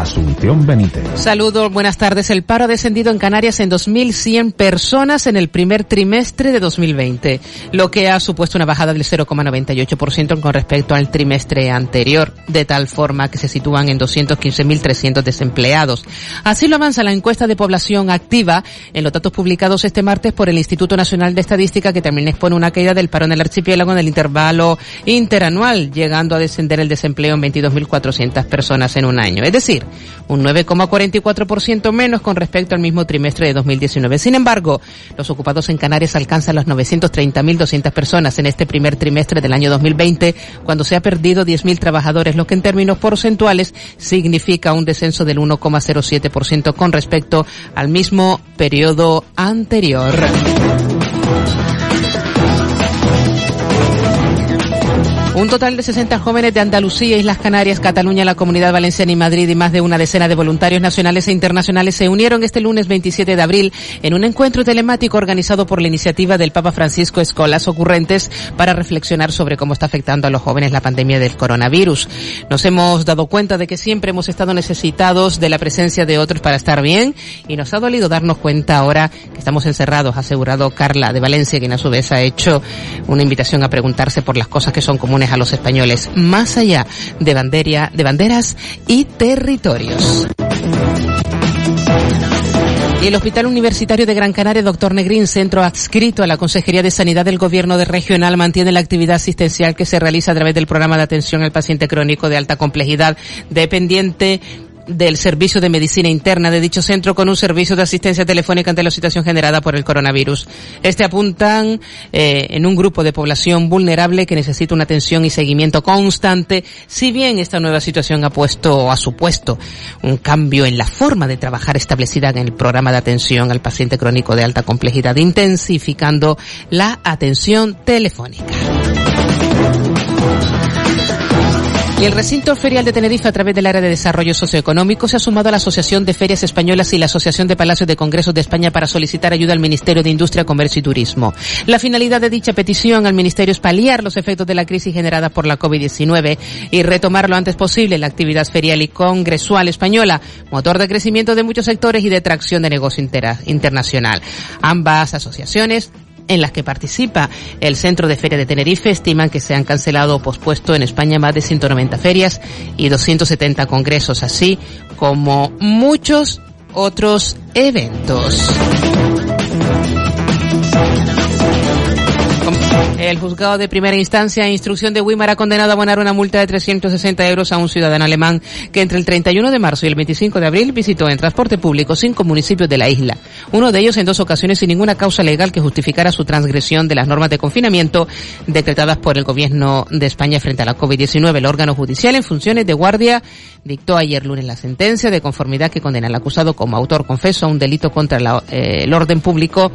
Asunción Benítez. Saludos, buenas tardes. El paro ha descendido en Canarias en 2.100 personas en el primer trimestre de 2020, lo que ha supuesto una bajada del 0,98% con respecto al trimestre anterior, de tal forma que se sitúan en 215.300 desempleados. Así lo avanza la encuesta de población activa en los datos publicados este martes por el Instituto Nacional de Estadística que también expone una caída del paro en el archipiélago en el intervalo interanual, llegando a descender el desempleo en 22.400 personas en un año. Es decir, un 9,44% menos con respecto al mismo trimestre de 2019. Sin embargo, los ocupados en Canarias alcanzan las 930.200 personas en este primer trimestre del año 2020, cuando se ha perdido 10.000 trabajadores, lo que en términos porcentuales significa un descenso del 1,07% con respecto al mismo periodo anterior. Un total de 60 jóvenes de Andalucía, Islas Canarias, Cataluña, la Comunidad Valenciana y Madrid y más de una decena de voluntarios nacionales e internacionales se unieron este lunes 27 de abril en un encuentro telemático organizado por la iniciativa del Papa Francisco Escolas Ocurrentes para reflexionar sobre cómo está afectando a los jóvenes la pandemia del coronavirus. Nos hemos dado cuenta de que siempre hemos estado necesitados de la presencia de otros para estar bien y nos ha dolido darnos cuenta ahora que estamos encerrados, asegurado Carla de Valencia, quien a su vez ha hecho una invitación a preguntarse por las cosas que son comunes a los españoles, más allá de, de banderas y territorios. El Hospital Universitario de Gran Canaria, Doctor Negrín, centro adscrito a la Consejería de Sanidad del Gobierno de Regional, mantiene la actividad asistencial que se realiza a través del programa de atención al paciente crónico de alta complejidad, dependiente del Servicio de Medicina Interna de dicho centro con un servicio de asistencia telefónica ante la situación generada por el coronavirus. Este apuntan eh, en un grupo de población vulnerable que necesita una atención y seguimiento constante, si bien esta nueva situación ha puesto o ha supuesto un cambio en la forma de trabajar establecida en el programa de atención al paciente crónico de alta complejidad, intensificando la atención telefónica. Y el recinto ferial de Tenerife a través del área de desarrollo socioeconómico se ha sumado a la Asociación de Ferias Españolas y la Asociación de Palacios de Congresos de España para solicitar ayuda al Ministerio de Industria, Comercio y Turismo. La finalidad de dicha petición al Ministerio es paliar los efectos de la crisis generada por la COVID-19 y retomar lo antes posible la actividad ferial y congresual española, motor de crecimiento de muchos sectores y de tracción de negocio internacional. Ambas asociaciones en las que participa el Centro de Feria de Tenerife estiman que se han cancelado o pospuesto en España más de 190 ferias y 270 congresos, así como muchos otros eventos. El juzgado de primera instancia, instrucción de Wimar, ha condenado a abonar una multa de 360 euros a un ciudadano alemán que entre el 31 de marzo y el 25 de abril visitó en transporte público cinco municipios de la isla. Uno de ellos en dos ocasiones sin ninguna causa legal que justificara su transgresión de las normas de confinamiento decretadas por el gobierno de España frente a la COVID-19. El órgano judicial en funciones de guardia dictó ayer lunes la sentencia de conformidad que condena al acusado como autor confeso a un delito contra eh, el orden público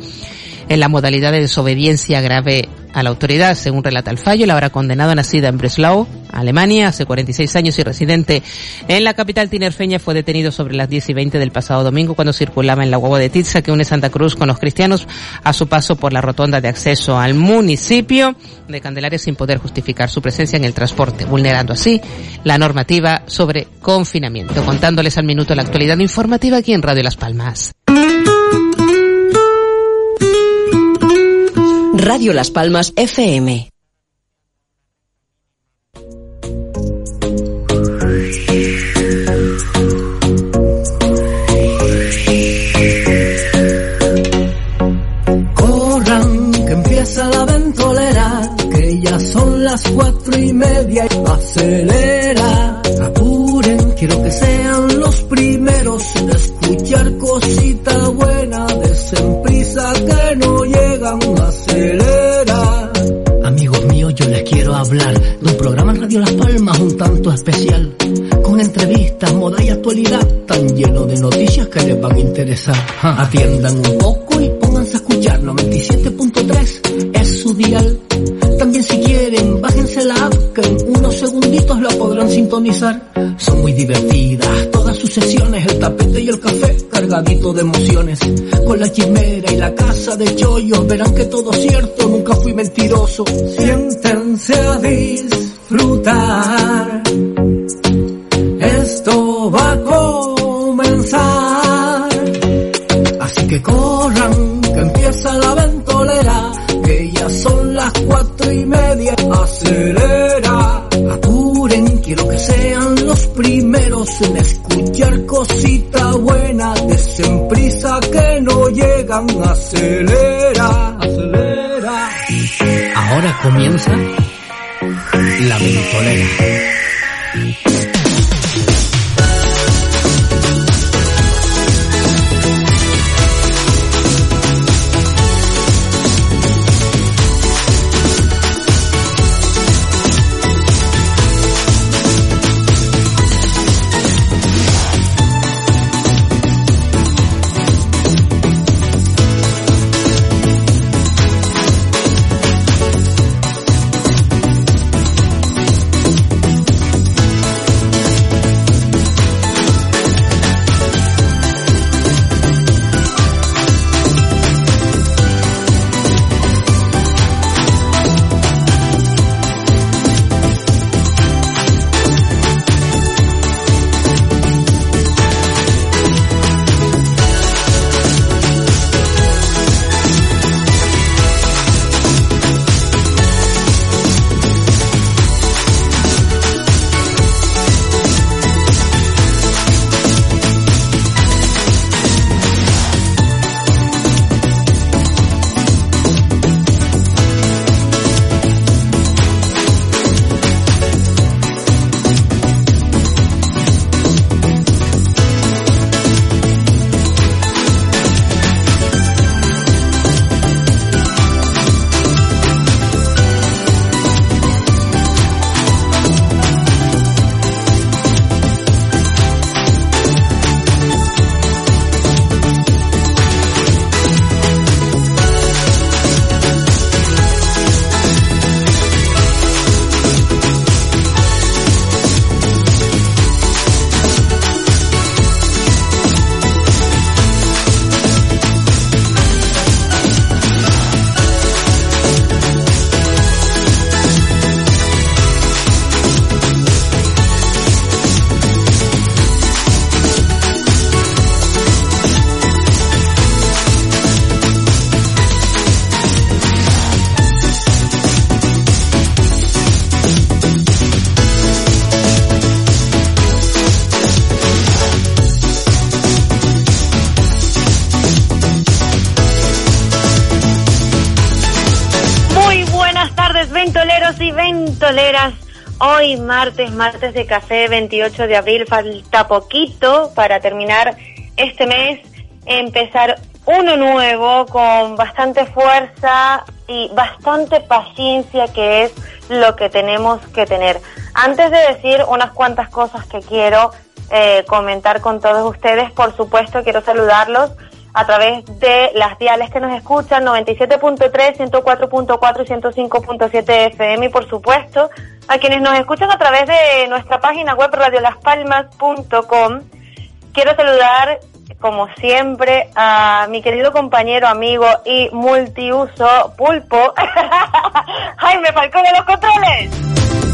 en la modalidad de desobediencia grave a la autoridad. Según relata el fallo, la habrá condenado nacida en Breslau, Alemania, hace 46 años y residente en la capital tinerfeña, fue detenido sobre las 10 y 20 del pasado domingo cuando circulaba en la guagua de Tizza que une Santa Cruz con los cristianos a su paso por la rotonda de acceso al municipio de Candelaria sin poder justificar su presencia en el transporte, vulnerando así la normativa sobre confinamiento. Contándoles al minuto la actualidad informativa aquí en Radio Las Palmas. Radio Las Palmas FM. Corran, que empieza la ventolera, que ya son las cuatro y media y acelera. Apuren, quiero que sean los primeros en escuchar cosita buena, de prisa que no hablar de un programa en Radio Las Palmas un tanto especial, con entrevistas, moda y actualidad, tan lleno de noticias que les van a interesar. Atiendan un poco y pónganse a escuchar 97.3 es su dial. Bájense la podrán sintonizar. Son muy divertidas todas sus sesiones, el tapete y el café cargadito de emociones. Con la chimera y la casa de chollos verán que todo cierto, nunca fui mentiroso. Siéntense a disfrutar. Esto va a comenzar. Así que corran, que empieza la ventolera. Que ya son las cuatro y media. Acelera, sean los primeros en escuchar cosita buena. Desen prisa que no llegan. Acelera, acelera. Ahora comienza la ventolera. Martes, de café, 28 de abril, falta poquito para terminar este mes, empezar uno nuevo con bastante fuerza y bastante paciencia que es lo que tenemos que tener. Antes de decir unas cuantas cosas que quiero eh, comentar con todos ustedes, por supuesto quiero saludarlos a través de las diales que nos escuchan, 97.3, 104.4 y 105.7 FM y por supuesto a quienes nos escuchan a través de nuestra página web radiolaspalmas.com. Quiero saludar como siempre a mi querido compañero, amigo y multiuso Pulpo, Jaime Falcón de los controles.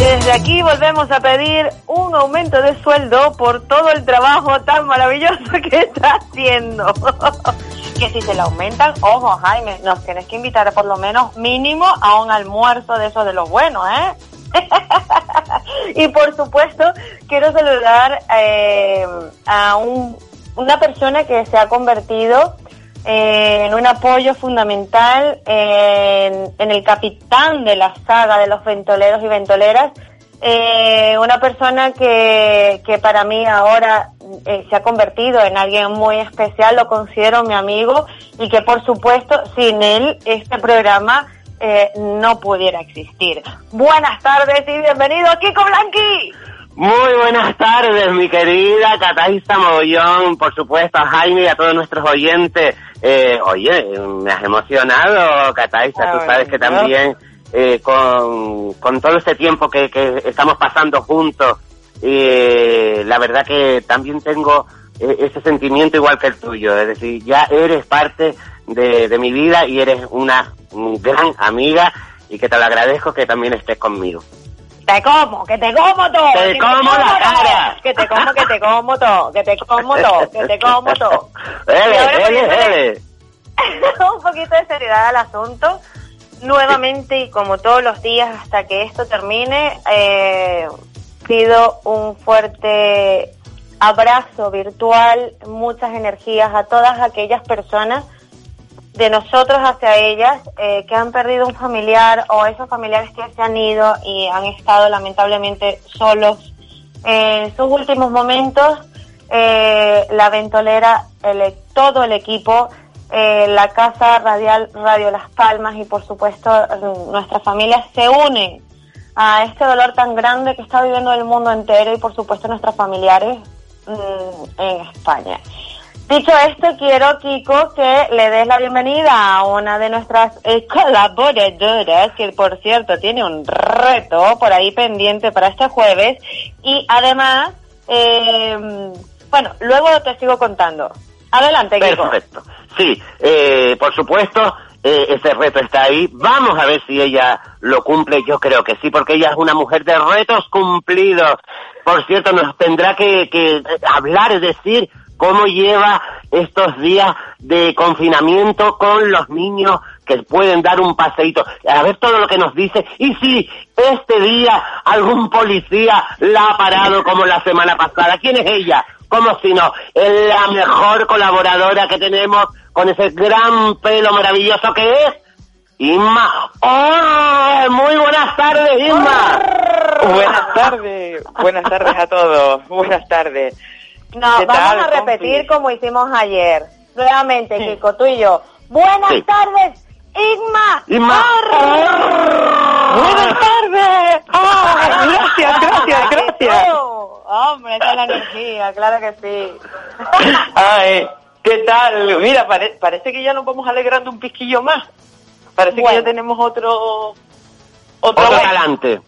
Desde aquí volvemos a pedir un aumento de sueldo por todo el trabajo tan maravilloso que está haciendo. que si se le aumentan, ojo Jaime, nos tienes que invitar por lo menos mínimo a un almuerzo de esos de los buenos, ¿eh? y por supuesto quiero saludar eh, a un, una persona que se ha convertido en un apoyo fundamental en, en, el capitán de la saga de los ventoleros y ventoleras. Eh, una persona que, que para mí ahora eh, se ha convertido en alguien muy especial, lo considero mi amigo y que por supuesto sin él este programa eh, no pudiera existir. Buenas tardes y bienvenido Kiko Blanqui. Muy buenas tardes, mi querida Cataisa Mogollón, por supuesto a Jaime y a todos nuestros oyentes. Eh, oye, me has emocionado, Cataisa, tú sabes que también eh, con, con todo este tiempo que, que estamos pasando juntos. Y la verdad que también tengo eh, ese sentimiento igual que el tuyo, es decir, ya eres parte de, de mi vida y eres una gran amiga y que te lo agradezco que también estés conmigo. Te como, que te como todo. Te que como la cara. Que te como, que te como todo. Que te como todo. Que te como todo. Un poquito de seriedad al asunto. Nuevamente y como todos los días hasta que esto termine, eh, pido un fuerte abrazo virtual, muchas energías a todas aquellas personas de nosotros hacia ellas eh, que han perdido un familiar o esos familiares que se han ido y han estado lamentablemente solos en sus últimos momentos. eh, la ventolera, el- todo el equipo, eh, la Casa Radial Radio Las Palmas y por supuesto nuestras familias se unen a este dolor tan grande que está viviendo el mundo entero y por supuesto nuestros familiares mm, en España. Dicho esto, quiero, Kiko, que le des la bienvenida a una de nuestras eh, colaboradoras, que por cierto tiene un reto por ahí pendiente para este jueves. Y además, eh, bueno, luego te sigo contando. Adelante, Kiko. Perfecto. Sí, eh, por supuesto, eh, ese reto está ahí. Vamos a ver si ella lo cumple. Yo creo que sí, porque ella es una mujer de retos cumplidos. Por cierto, nos tendrá que, que hablar, es decir, cómo lleva estos días de confinamiento con los niños que pueden dar un paseíto. A ver todo lo que nos dice. Y si este día algún policía la ha parado como la semana pasada. ¿Quién es ella? Como si no, es la mejor colaboradora que tenemos con ese gran pelo maravilloso que es Inma. ¡Oh! Muy buenas tardes, Inma. Buenas tardes, buenas tardes a todos, buenas tardes. No, ¿Qué vamos tal, a repetir compi? como hicimos ayer. Nuevamente, Kiko, tú y yo. Buenas Sí. tardes, Igma. Inma. Buenas tardes. ¡Ay, gracias, gracias, gracias. Oh, hombre, esa es la energía, claro que sí. Ay, ¿qué tal? Mira, pare- parece que ya nos vamos alegrando un pisquillo más. Parece que ya tenemos otro... Otro Otro talante.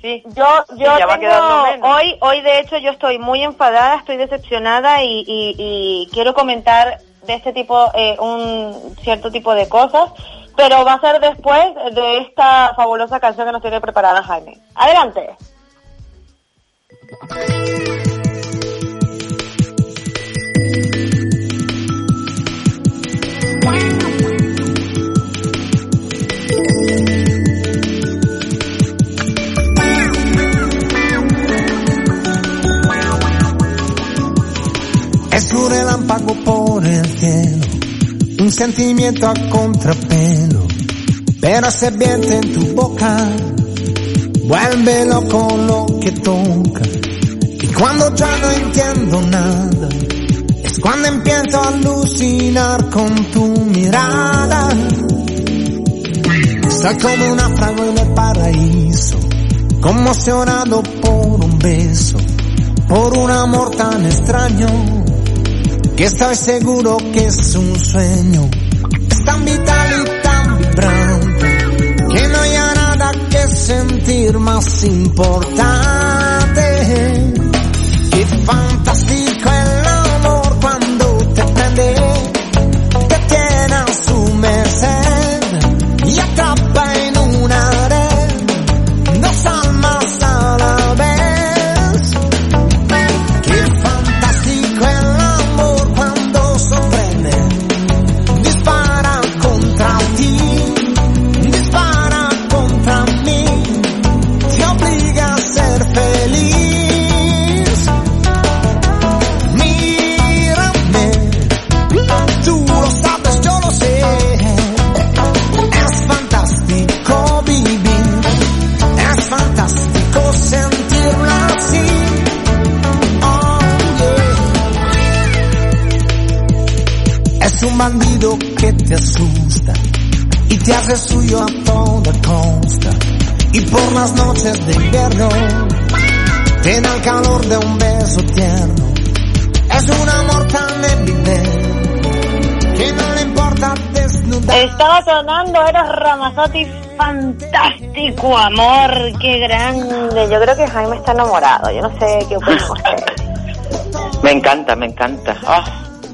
Sí. Yo, yo ya va quedando tengo, menos. hoy, hoy de hecho yo estoy muy enfadada, estoy decepcionada y, y, y quiero comentar de este tipo, eh, un cierto tipo de cosas, pero va a ser después de esta fabulosa canción que nos tiene preparada Jaime. Adelante. Un relámpago por el cielo, un sentimiento a contrapelo, pero se vierte en tu boca, vuelve loco lo que toca. Y cuando ya no entiendo nada, es cuando empiezo a alucinar con tu mirada. Soy como una fragua en el paraíso, conmocionado por un beso, por un amor tan extraño que estoy seguro que es un sueño. Es tan vital y tan vibrante que no hay nada que sentir más importante. Qué fantástico el amor cuando te prende, te tiene a su merced que te asusta y te hace suyo a toda costa. Y por las noches de invierno te da el calor de un beso tierno. Es un amor tan evidente que no le importa desnudar. Estaba sonando Eros Ramazzotti fantástico amor, qué grande. Yo creo que Jaime está enamorado. Yo no sé qué opinan ustedes. Me encanta, me encanta. ¡Ah!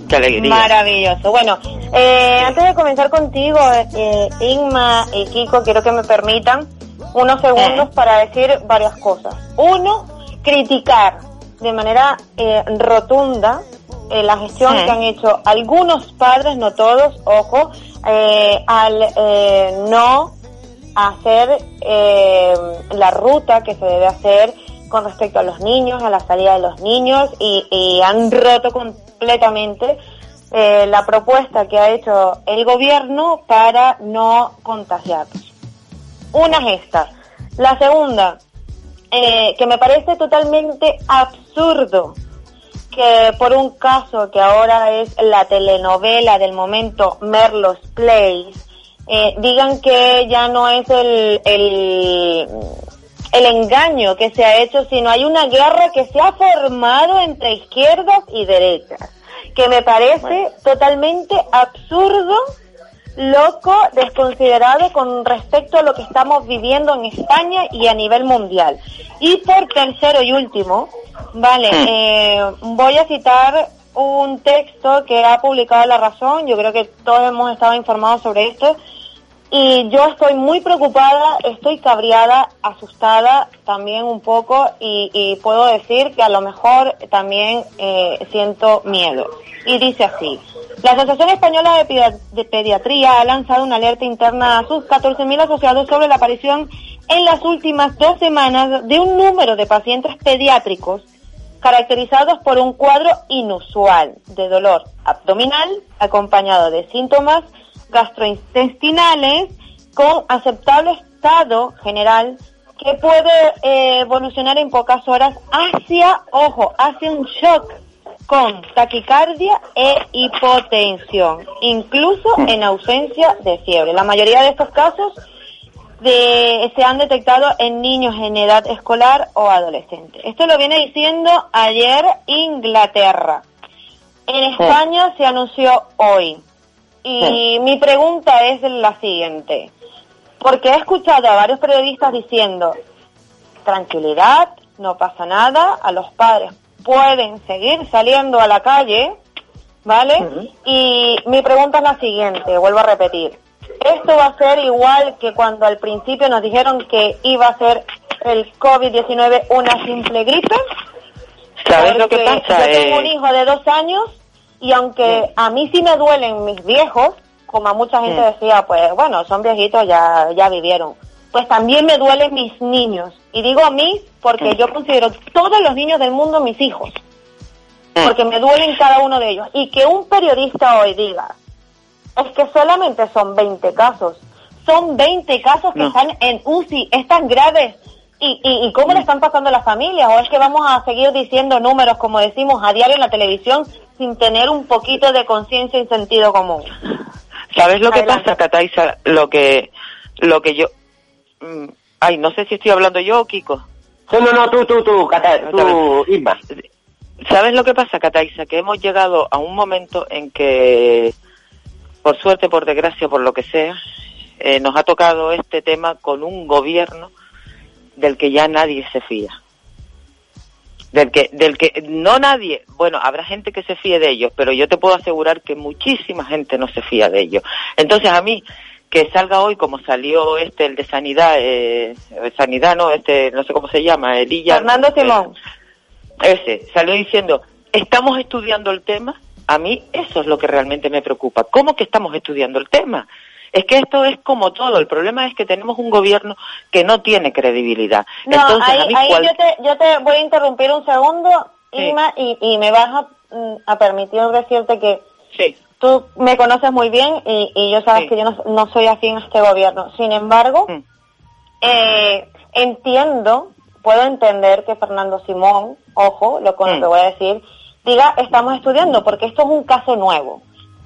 ¡Qué alegría! Maravilloso. Bueno, eh, antes de comenzar contigo, eh, Inma y Kiko, quiero que me permitan unos segundos para decir varias cosas. Uno, criticar de manera eh, rotunda eh, la gestión que han hecho algunos padres, no todos, ojo, eh, al eh, no hacer eh, la ruta que se debe hacer con respecto a los niños, a la salida de los niños y, y han roto completamente eh, la propuesta que ha hecho el gobierno para no contagiarnos. Una es esta. La segunda, eh, que me parece totalmente absurdo que por un caso que ahora es la telenovela del momento Merlos Place, eh, digan que ya no es el, el, el engaño que se ha hecho, sino hay una guerra que se ha formado entre izquierdas y derechas, que me parece totalmente absurdo loco, desconsiderado con respecto a lo que estamos viviendo en España y a nivel mundial. Y por tercero y último, vale, eh, voy a citar un texto que ha publicado La Razón, yo creo que todos hemos estado informados sobre esto, y yo estoy muy preocupada, estoy cabreada, asustada también un poco y, puedo decir que a lo mejor también eh, siento miedo. Y dice así, la Asociación Española de Pediatría ha lanzado una alerta interna a sus 14.000 asociados sobre la aparición en las últimas dos semanas de un número de pacientes pediátricos caracterizados por un cuadro inusual de dolor abdominal acompañado de síntomas gastrointestinales con aceptable estado general que puede eh, evolucionar en pocas horas hacia, ojo, hacia un shock con taquicardia e hipotensión, incluso en ausencia de fiebre. La mayoría de estos casos de- se han detectado en niños en edad escolar o adolescente. Esto lo viene diciendo ayer Inglaterra. En España se anunció hoy. Y mi pregunta es la siguiente. Porque he escuchado a varios periodistas diciendo, tranquilidad, no pasa nada, a los padres pueden seguir saliendo a la calle, ¿vale? Y mi pregunta es la siguiente, vuelvo a repetir. ¿Esto va a ser igual que cuando al principio nos dijeron que iba a ser el COVID-19 una simple gripe? ¿Sabes lo que pasa? Yo tengo Eh, un hijo de dos años y aunque a mí sí me duelen mis viejos, como a mucha gente Mm. decía, pues bueno, son viejitos, ya, ya vivieron. Pues también me duelen mis niños. Y digo mis porque Mm. yo considero todos los niños del mundo mis hijos. Mm. Porque me duelen cada uno de ellos. Y que un periodista hoy diga, es que solamente son 20 casos. Son 20 casos que No. están en UCI, están graves. ¿Y, y, y cómo le están pasando a las familias? ¿O es que vamos a seguir diciendo números, como decimos a diario en la televisión, sin tener un poquito de conciencia y sentido común? ¿Sabes lo que Adelante. pasa, Cataisa? Lo que, lo que yo... mm, Ay, no sé si estoy hablando yo o Kiko. No, no, no, tú, tú, tú, Cata, tú, Irma. ¿Sabes lo que pasa, Cataisa? Que hemos llegado a un momento en que, por suerte, por desgracia, por lo que sea, eh, nos ha tocado este tema con un gobierno del que ya nadie se fía. Del que, del que no nadie, bueno, habrá gente que se fíe de ellos, pero yo te puedo asegurar que muchísima gente no se fía de ellos. Entonces a mí, que salga hoy como salió este, el de sanidad, eh, sanidad no, este, no sé cómo se llama, Elilla. Fernando Simón. Ese, salió diciendo, estamos estudiando el tema, a mí eso es lo que realmente me preocupa. ¿Cómo que estamos estudiando el tema? Es que esto es como todo, el problema es que tenemos un gobierno que no tiene credibilidad. No, Entonces, ahí, a mí ahí cual- yo, te, yo te voy a interrumpir un segundo, Sí. Irma, y, y me vas a, mm, a permitir decirte que Sí. tú me conoces muy bien y, y yo sabes Sí. que yo no, no soy afín a este gobierno. Sin embargo, Mm. eh, entiendo, puedo entender que Fernando Simón, ojo, lo con lo Mm. que voy a decir, diga estamos estudiando, porque esto es un caso nuevo.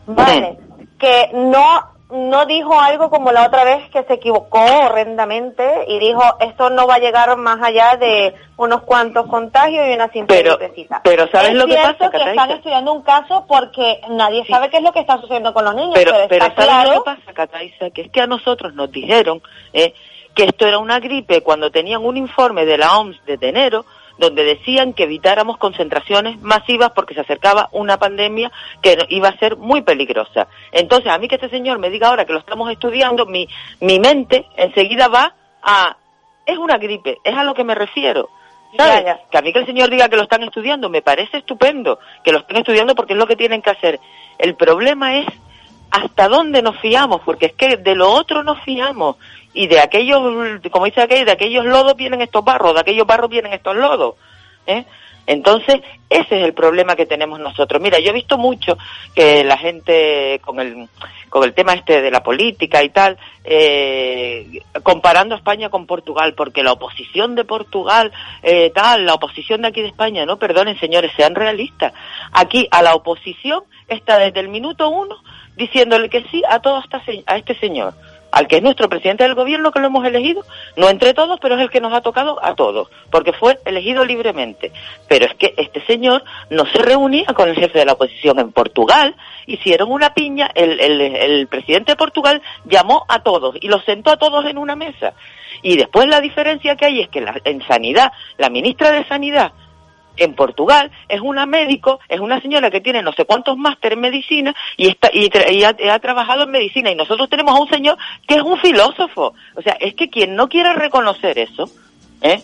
Vale, que no no dijo algo como la otra vez que se equivocó horrendamente y dijo esto no va a llegar más allá de unos cuantos contagios y una simple Pero- gripecita. pero ¿sabes Es lo que pasa, que están estudiando un caso porque nadie sabe qué es lo que está sucediendo con los niños, pero, pero, ¿sabes claro lo que pasa? Que es que a nosotros nos dijeron eh, que esto era una gripe cuando tenían un informe de la OMS desde enero donde decían que evitáramos concentraciones masivas porque se acercaba una pandemia que iba a ser muy peligrosa. Entonces, a mí que este señor me diga ahora que lo estamos estudiando, mi, mi mente enseguida va a, es una gripe, es a lo que me refiero. ¿Sabes? Ya, ya. Que a mí que el señor diga que lo están estudiando, me parece estupendo que lo estén estudiando porque es lo que tienen que hacer. El problema es hasta dónde nos fiamos, porque es que de lo otro nos fiamos y de aquellos, como dice aquel, de aquellos lodos vienen estos barros, de aquellos barros vienen estos lodos. ¿eh? Entonces, ese es el problema que tenemos nosotros. Mira, yo he visto mucho que la gente con el, con el tema este de la política y tal, eh, comparando España con Portugal, porque la oposición de Portugal, eh, tal, la oposición de aquí de España, no, perdonen señores, sean realistas. Aquí a la oposición está desde el minuto uno diciéndole que sí a todo a este señor, al que es nuestro presidente del gobierno que lo hemos elegido, no entre todos, pero es el que nos ha tocado a todos, porque fue elegido libremente. Pero es que este señor no se reunía con el jefe de la oposición en Portugal, hicieron una piña, el, presidente de Portugal llamó a todos y los sentó a todos en una mesa. Y después la diferencia que hay es que en sanidad, la ministra de Sanidad en Portugal es una médico, es una señora que tiene no sé cuántos máster en medicina y está y, ha, ha trabajado en medicina y nosotros tenemos a un señor que es un filósofo. O sea, es que quien no quiera reconocer eso, ¿eh?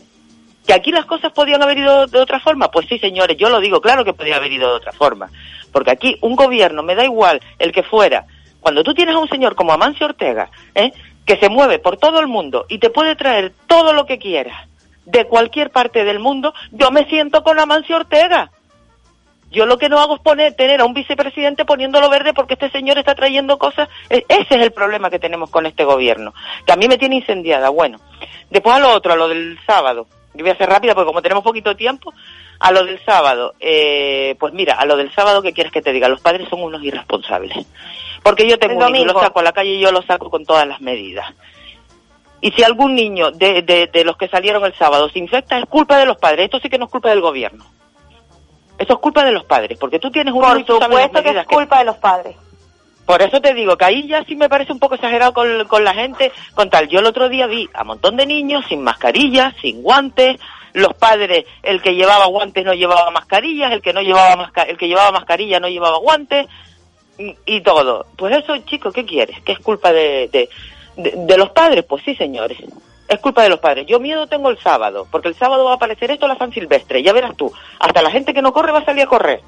Que aquí las cosas podían haber ido de otra forma, pues sí, señores, yo lo digo, claro que podía haber ido de otra forma, porque aquí un gobierno, me da igual el que fuera, cuando tú tienes a un señor como Amancio Ortega, ¿eh? que se mueve por todo el mundo y te puede traer todo lo que quieras de cualquier parte del mundo, yo me siento con Amancio Ortega. Yo lo que no hago es poner, tener a un vicepresidente poniéndolo verde porque este señor está trayendo cosas. E- Ese es el problema que tenemos con este gobierno, que a mí me tiene incendiada. Bueno, después a lo otro, a lo del sábado. Yo voy a ser rápida porque como tenemos poquito tiempo, a lo del sábado. Eh, pues mira, a lo del sábado, ¿qué quieres que te diga? Los padres son unos irresponsables. Porque yo tengo un hijo lo saco a la calle y yo lo saco con todas las medidas. Y si algún niño de, de, de los que salieron el sábado se infecta, es culpa de los padres. Esto sí que no es culpa del gobierno. Eso es culpa de los padres, porque tú tienes un por supuesto que es culpa de los padres. Por eso te digo que ahí ya sí me parece un poco exagerado con, con la gente, con tal. Yo el otro día vi a un montón de niños sin mascarillas, sin guantes, los padres, el que llevaba guantes no llevaba mascarillas, el que no llevaba masca- el que llevaba mascarilla no llevaba guantes y, y todo. Pues eso, chicos, ¿qué quieres? ¿Que es culpa de, de, de- de los padres? Pues sí, señores. Es culpa de los padres. Yo miedo tengo el sábado, porque el sábado va a aparecer esto a la San Silvestre. Ya verás tú. Hasta la gente que no corre va a salir a correr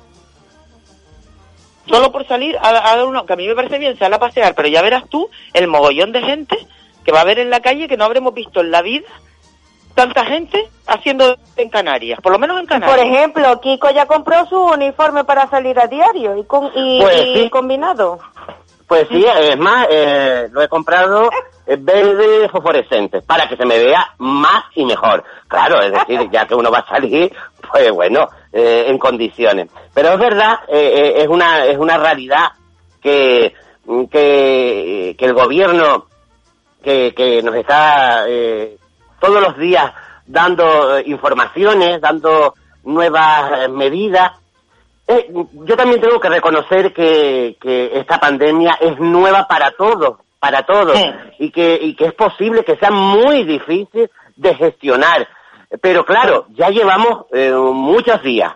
solo por salir a, a dar uno, que a mí me parece bien, sal a pasear, pero ya verás tú el mogollón de gente que va a haber en la calle que no habremos visto en la vida tanta gente haciendo en Canarias, por lo menos en Canarias. Por ejemplo, Kiko ya compró su uniforme para salir a diario y, con, y, Pues y sí. combinado. Pues sí, es más, eh, lo he comprado eh, verde fosforescente para que se me vea más y mejor. Claro, es decir, ya que uno va a salir, pues bueno, eh, en condiciones. Pero es verdad, es una es una realidad que que, que el gobierno que, que nos está todos los días dando informaciones, dando nuevas medidas. Eh, yo también tengo que reconocer que, que esta pandemia es nueva para todos, para todos, Sí. y que, y que es posible que sea muy difícil de gestionar. Pero claro, ya llevamos eh, muchos días.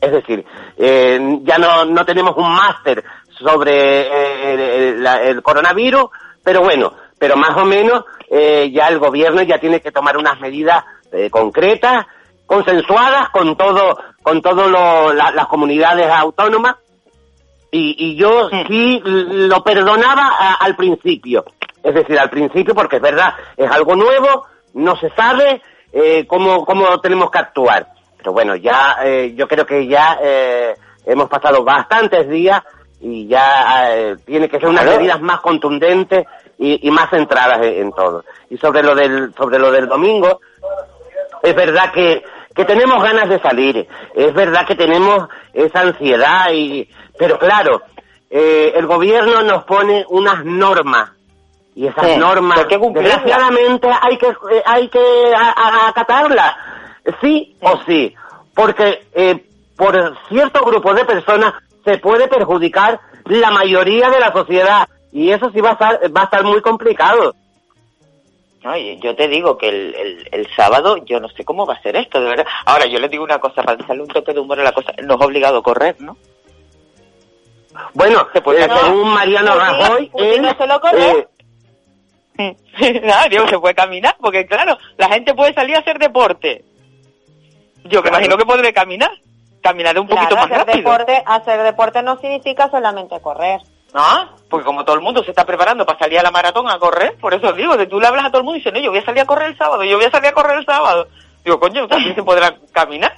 Es decir, eh, ya no, no tenemos un máster sobre el, el- la- el coronavirus, pero bueno, pero más o menos ya el gobierno ya tiene que tomar unas medidas concretas, consensuadas con todo, con todo lo- la- las comunidades autónomas. Y, y yo sí lo perdonaba a- al principio. Es decir, al principio, porque es verdad, es algo nuevo, no se sabe eh, cómo, cómo tenemos que actuar. Pero bueno, ya, eh, yo creo que ya eh, hemos pasado bastantes días y ya eh, tiene que ser unas Claro. medidas más contundentes y, y más centradas en, en todo. Y sobre lo del, sobre lo del domingo, es verdad que, que tenemos ganas de salir, es verdad que tenemos esa ansiedad y, pero claro, eh, el gobierno nos pone unas normas. Y esas Sí, normas hay que cumplirlas. desgraciadamente hay que eh, hay que acatarlas. Sí o sí. Porque eh, por cierto grupo de personas se puede perjudicar la mayoría de la sociedad. Y eso sí va a estar va a estar muy complicado Oye, yo te digo que el, el, el sábado yo no sé cómo va a ser esto, de verdad. Ahora, yo le digo una cosa, para darle un toque de humor a la cosa, nos ha obligado a correr, ¿no? bueno puede eh, no. según Mariano Putin- Rajoy Putin él, no se lo corre. eh, Nada, digo, se puede caminar, porque claro, la gente puede salir a hacer deporte. Yo me imagino que podré caminar. Caminaré un poquito Claro, más hacer rápido. deporte, hacer deporte no significa solamente correr. ¿No? Porque como todo el mundo se está preparando para salir a la maratón a correr, por eso digo, de tú le hablas a todo el mundo y dicen, no, yo voy a salir a correr el sábado, yo voy a salir a correr el sábado. Digo, coño, también se podrá caminar.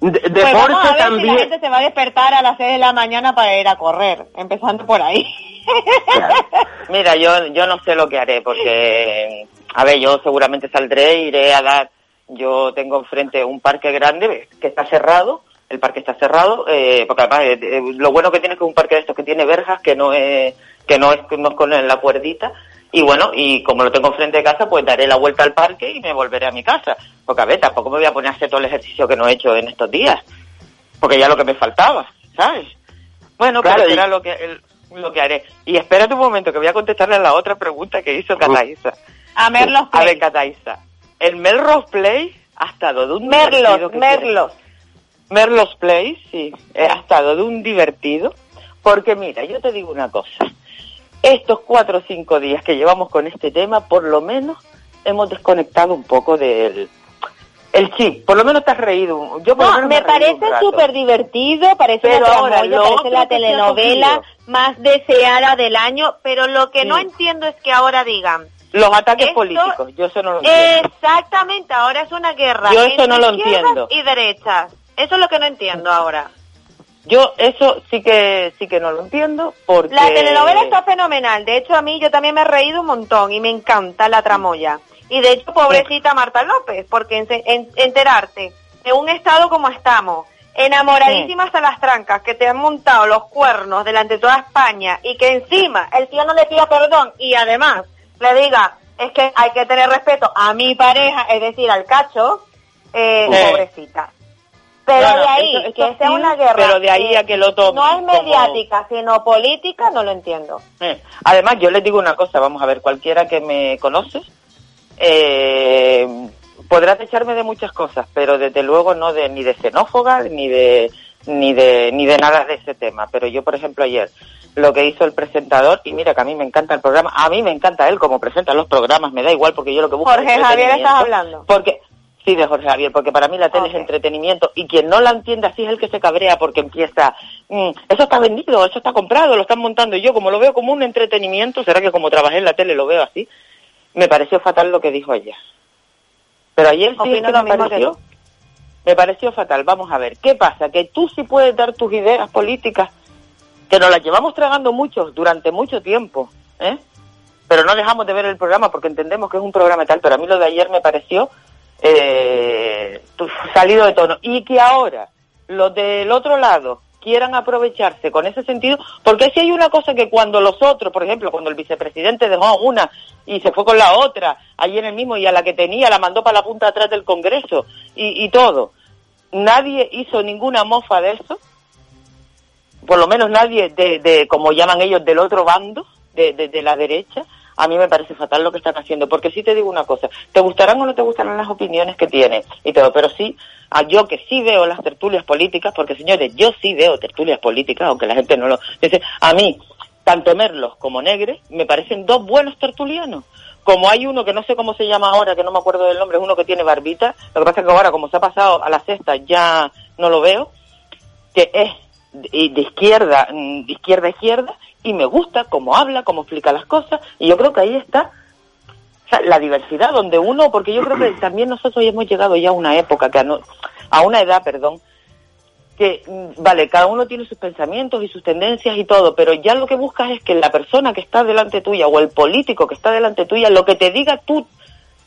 de- Pues deporte vamos a ver si la también gente se va a despertar a las 6 de la mañana para ir a correr, empezando por ahí. Mira, yo, yo no sé lo que haré, porque, a ver, yo seguramente saldré, iré a dar, yo tengo enfrente un parque grande que está cerrado, el parque está cerrado, eh, porque además eh, eh, lo bueno que tiene es que es un parque de estos que tiene verjas, que no es, que no es, no es con la cuerdita, y bueno, y como lo tengo enfrente de casa, pues daré la vuelta al parque y me volveré a mi casa. Porque a ver, tampoco me voy a poner a hacer todo el ejercicio que no he hecho en estos días, porque ya lo que me faltaba, ¿sabes? Bueno, Claro, pero y- será lo que, el- lo que haré. Y espérate un momento, que voy a contestarle a la otra pregunta que hizo Cataiza. A Merlos A ver, Play. Cataiza. El Melrose Play ha estado de un Merlos, que Merlos. Merlos Play, sí, ha estado de un divertido. Porque mira, yo te digo una cosa. Estos cuatro o cinco días que llevamos con este tema, por lo menos hemos desconectado un poco del el chip. Por lo menos te has reído. Yo por lo No, menos me parece súper divertido, parece Pero una ahora, tramoya, parece la telenovela más deseada del año, pero lo que Sí. no entiendo es que ahora digan, Los ataques Esto- políticos, yo eso no lo entiendo. exactamente, ahora es una guerra Yo eso no lo entiendo. y derechas. Eso es lo que no entiendo ahora. Yo eso sí que sí que no lo entiendo porque La telenovela está fenomenal. De hecho, a mí yo también me he reído un montón y me encanta la tramoya. Y de hecho, pobrecita Marta López, porque en- en- enterarte de un estado como estamos, enamoradísima hasta las trancas, que te han montado los cuernos delante de toda España y que encima el tío no le pida perdón y además le diga, es que hay que tener respeto a mi pareja, es decir, al cacho, eh, Sí. pobrecita. Pero No, no, de ahí, que sea sí, una guerra. pero de ahí a que lo tomen No es como- mediática, sino política, no lo entiendo. Eh, Además, yo les digo una cosa, vamos a ver, cualquiera que me conoce eh, podrá echarme de muchas cosas, pero desde luego no de ni de xenófoba ni de ni de ni de nada de ese tema. Pero yo, por ejemplo, ayer lo que hizo el presentador y mira que a mí me encanta el programa, a mí me encanta él como presenta los programas, me da igual porque yo lo que busco Jorge es Javier, ¿estás hablando? Porque Sí, de Jorge Javier, porque para mí la tele es entretenimiento y quien no la entiende así es el que se cabrea porque empieza, "Mm, eso está vendido, eso está comprado, lo están montando y yo como lo veo como un entretenimiento, será que como trabajé en la tele lo veo así, me pareció fatal lo que dijo ayer. Pero ayer sí es que me pareció, me pareció fatal. Vamos a ver, ¿qué pasa? Que tú sí puedes dar tus ideas políticas, que nos las llevamos tragando muchos durante mucho tiempo, ¿eh? Pero no dejamos de ver el programa porque entendemos que es un programa tal, pero a mí lo de ayer me pareció eh, salido de tono. Y que ahora los del otro lado quieran aprovecharse con ese sentido, porque si hay una cosa que cuando los otros, por ejemplo, cuando el vicepresidente dejó una y se fue con la otra, allí en el mismo, y a la que tenía la mandó para la punta atrás del Congreso, y, todo, nadie hizo ninguna mofa de eso, por lo menos nadie de, de como llaman ellos, del otro bando, de, de la derecha, a mí me parece fatal lo que están haciendo, porque sí te digo una cosa, te gustarán o no te gustarán las opiniones que tienen y todo, pero sí, a yo que sí veo las tertulias políticas, porque señores, yo sí veo tertulias políticas, aunque la gente no lo dice, a mí, tanto Merlos como Negre, me parecen dos buenos tertulianos. Como hay uno que no sé cómo se llama ahora, que no me acuerdo del nombre, es uno que tiene barbita, lo que pasa es que ahora como se ha pasado a la sexta ya no lo veo, que es de, de izquierda, mm, de izquierda a izquierda, y me gusta cómo habla, cómo explica las cosas, y yo creo que ahí está o sea, la diversidad, donde uno, porque yo creo que también nosotros hemos llegado ya a una época, que a, no- a una edad, perdón, que, mm, vale, cada uno tiene sus pensamientos y sus tendencias y todo, pero ya lo que buscas es que la persona que está delante tuya o el político que está delante tuya, lo que te diga tú,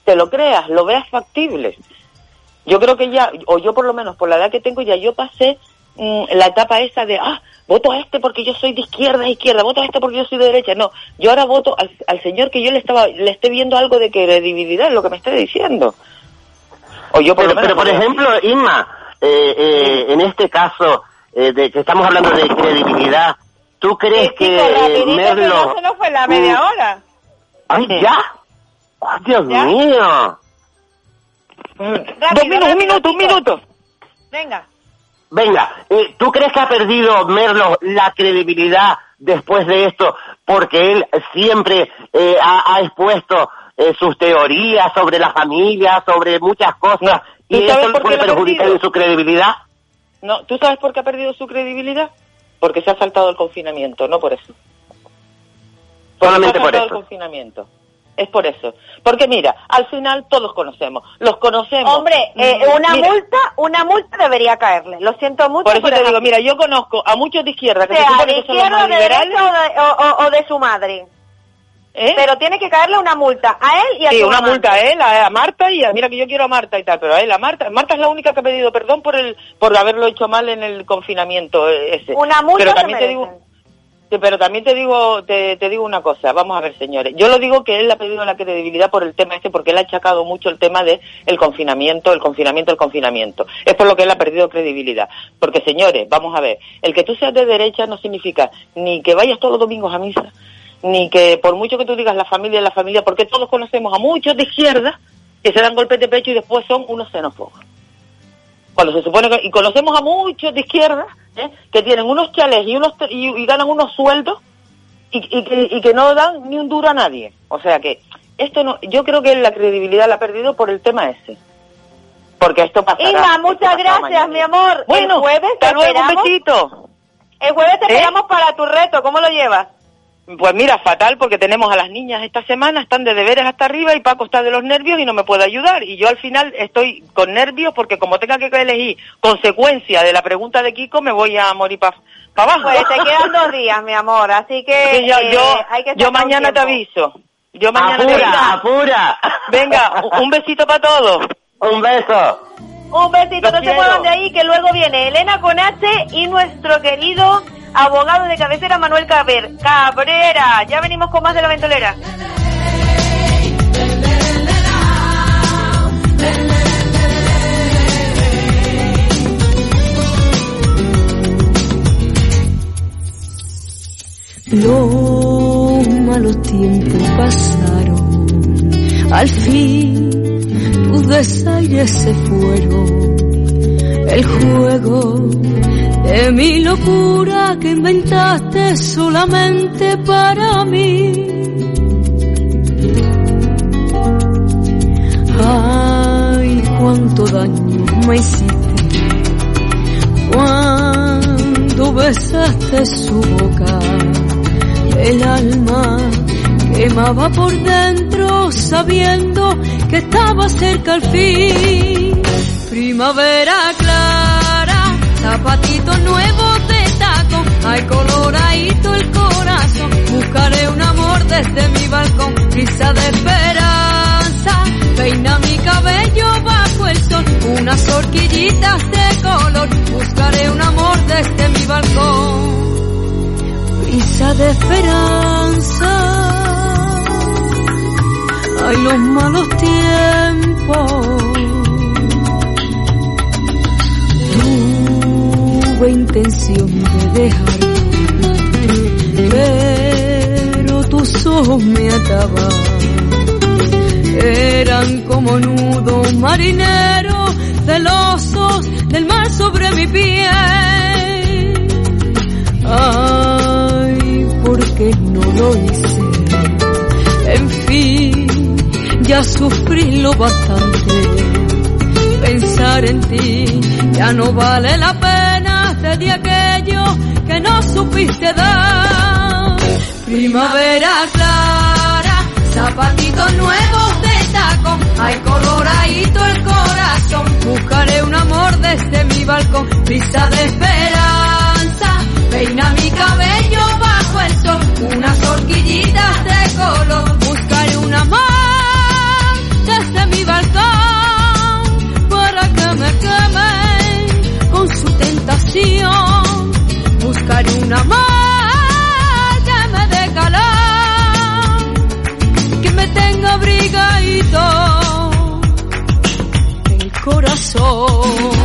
te lo creas, lo veas factible. Yo creo que ya, o yo por lo menos por la edad que tengo, ya yo pasé mm, la etapa esa de, ah, voto a este porque yo soy de izquierda, izquierda, voto a este porque yo soy de derecha. No, yo ahora voto al, al señor que yo le estaba, le esté viendo algo de credibilidad, lo que me esté diciendo. O yo por pero, pero, por ejemplo, Inma, eh, eh, en este caso, eh, de que estamos hablando de credibilidad, ¿tú crees que eh, que Merlo... no fue la media hora. ¡Ay, ya! ¡Ay, Dios ¿Ya? mío! Dos minutos, un minuto, un minuto. Venga. Venga, eh, ¿tú crees que ha perdido Merlo la credibilidad después de esto? Porque él siempre eh, ha, ha expuesto eh, sus teorías sobre la familia, sobre muchas cosas, ¿tú y eso le por puede perjudicar en su credibilidad. No, ¿tú sabes por qué ha perdido su credibilidad? Porque se ha saltado el confinamiento, no por eso. Porque Solamente se ha por saltado eso. el confinamiento. Es por eso. Porque mira, al final todos conocemos. Los conocemos. Hombre, eh, Mm, una mira, multa, una multa debería caerle. Lo siento mucho. Por eso pero te digo, mira, yo conozco a muchos de izquierda que se sea supone de que son los más liberales. o de, o- o- o de su madre. ¿eh? Pero tiene que caerle una multa a él y a Sí, una multa a él, a, a Marta y a, mira que yo quiero a Marta y tal, pero a él, a Marta, Marta es la única que ha pedido perdón por el por haberlo hecho mal en el confinamiento eh, ese. Una multa pero se también te merecen. digo, sí, pero también te digo, te, te digo una cosa, vamos a ver señores, yo lo digo que él ha pedido la credibilidad por el tema este porque él ha achacado mucho el tema de el confinamiento, el confinamiento, el confinamiento. Es por lo que él ha perdido credibilidad. Porque señores, vamos a ver, el que tú seas de derecha no significa ni que vayas todos los domingos a misa, ni que por mucho que tú digas la familia, la familia, porque todos conocemos a muchos de izquierda que se dan golpes de pecho y después son unos xenófobos. Cuando se supone que, y conocemos a muchos de izquierda ¿eh? que tienen unos chales y, unos, y, y ganan unos sueldos y, y, que, y que no dan ni un duro a nadie. O sea que esto no, yo creo que la credibilidad la ha perdido por el tema ese. Porque esto pasará. Inma, muchas gracias, mañana. mi amor. Bueno, el jueves te hasta luego, un esperamos. besito. El jueves te ¿Eh? esperamos para tu reto. ¿Cómo lo llevas? Pues mira, fatal porque tenemos a las niñas esta semana, están de deberes hasta arriba y Paco está de los nervios y no me puede ayudar. Y yo al final estoy con nervios porque como tenga que elegir consecuencia de la pregunta de Kiko, me voy a morir para abajo. Pues te quedan dos días, mi amor. Así que Sí, yo, eh, yo, hay que yo sacar un mañana te aviso. Yo mañana te apura, aviso. apura. Venga, un besito para todos. Un beso. Un besito, Los no se muevan de ahí, que luego viene Elena Conache y nuestro querido abogado de cabecera Manuel Cabrera. Ya venimos con más de la ventolera. Los malos tiempos pasaron, al fin tus desaires se fueron. El juego de mi locura que inventaste solamente para mí. Ay, cuánto daño me hiciste cuando besaste su boca. El alma quemaba por dentro sabiendo que estaba cerca el fin. Primavera clara, zapatitos nuevos de taco, hay coloradito el corazón. Buscaré un amor desde mi balcón, prisa de esperanza, peina mi cabello bajo el sol, unas horquillitas de color. Buscaré un amor desde mi balcón prisa de esperanza. Ay, los malos tiempos. Tuve intención de dejarte, pero tus ojos me ataban. Eran como nudos marineros celosos del mar sobre mi piel. Ay, ¿por qué no lo hice? En fin, ya sufrí lo bastante. Pensar en ti ya no vale la pena. Di aquello que no supiste dar. Primavera clara, zapatitos nuevos de taco. Hay coloradito el corazón. Buscaré un amor desde mi balcón. Prisa de esperanza. Peina mi cabello bajo el sol, unas horquillitas de color. latido del corazón.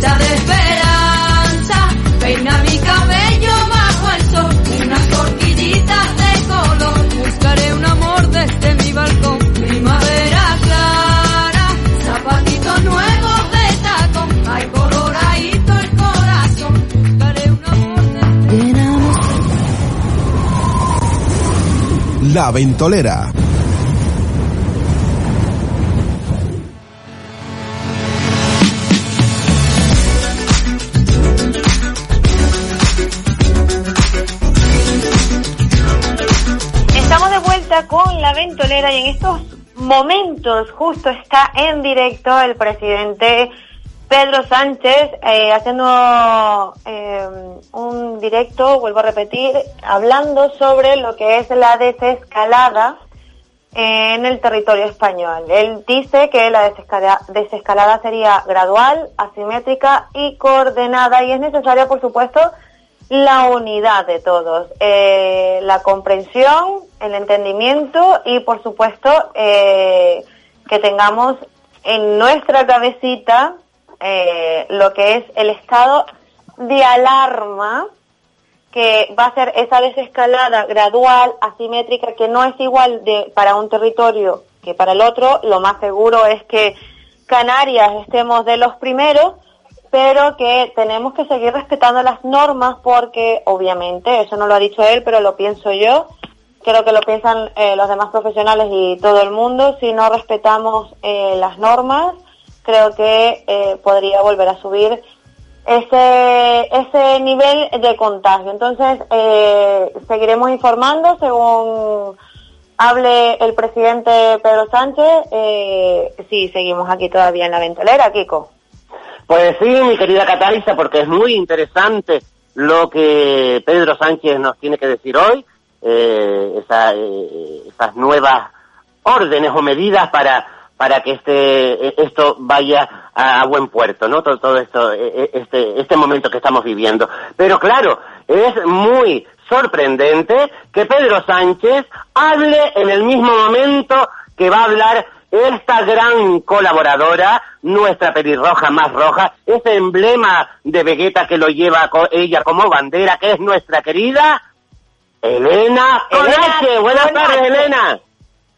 Balcón, de esperanza, peina mi cabello bajo el sol, unas tortillitas de color, buscaré un amor desde mi balcón, primavera clara, zapatitos nuevos de tacón, hay coloradito el corazón, buscaré un amor La Ventolera. En estos momentos justo está en directo el presidente Pedro Sánchez eh, haciendo eh, un directo, vuelvo a repetir, hablando sobre lo que es la desescalada en el territorio español. Él dice que la desescala- desescalada sería gradual, asimétrica y coordenada y es necesaria, por supuesto, la unidad de todos, eh, la comprensión, el entendimiento y, por supuesto, eh, que tengamos en nuestra cabecita eh, lo que es el estado de alarma que va a ser esa desescalada gradual, asimétrica, que no es igual de para un territorio que para el otro. Lo más seguro es que Canarias estemos de los primeros, pero que tenemos que seguir respetando las normas porque, obviamente, eso no lo ha dicho él, pero lo pienso yo, creo que lo piensan eh, los demás profesionales y todo el mundo, si no respetamos eh, las normas, creo que eh, podría volver a subir ese, ese nivel de contagio. Entonces, eh, seguiremos informando según hable el presidente Pedro Sánchez, si seguimos aquí todavía en la ventolera, Kiko. Pues sí, mi querida Cataliza, porque es muy interesante lo que Pedro Sánchez nos tiene que decir hoy, eh, esa, eh, esas nuevas órdenes o medidas para para que este esto vaya a, buen puerto, ¿no? Todo, todo esto, eh, eh, este este momento que estamos viviendo. Pero claro, es muy sorprendente que Pedro Sánchez hable en el mismo momento que va a hablar esta gran colaboradora, nuestra pelirroja más roja, ese emblema de Vegeta que lo lleva ella como bandera, que es nuestra querida Elena Conache. Buenas tardes, Elena.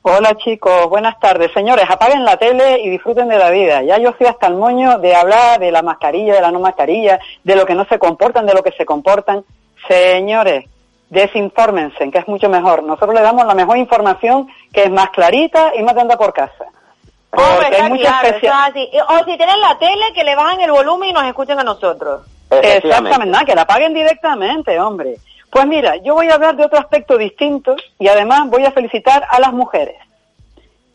Hola chicos, buenas tardes. Señores, apaguen la tele y disfruten de la vida. Ya yo estoy hasta el moño de hablar de la mascarilla, de la no mascarilla, de lo que no se comportan, de lo que se comportan. Señores, desinfórmense, que es mucho mejor. Nosotros le damos la mejor información, que es más clarita y más de anda por casa. Porque está hay mucha claro, especia- eso es así. Y- O si tienen la tele, que le bajan el volumen y nos escuchen a nosotros. Exactamente, nada, que la paguen directamente, hombre. Pues mira, yo voy a hablar de otro aspecto distinto y además voy a felicitar a las mujeres.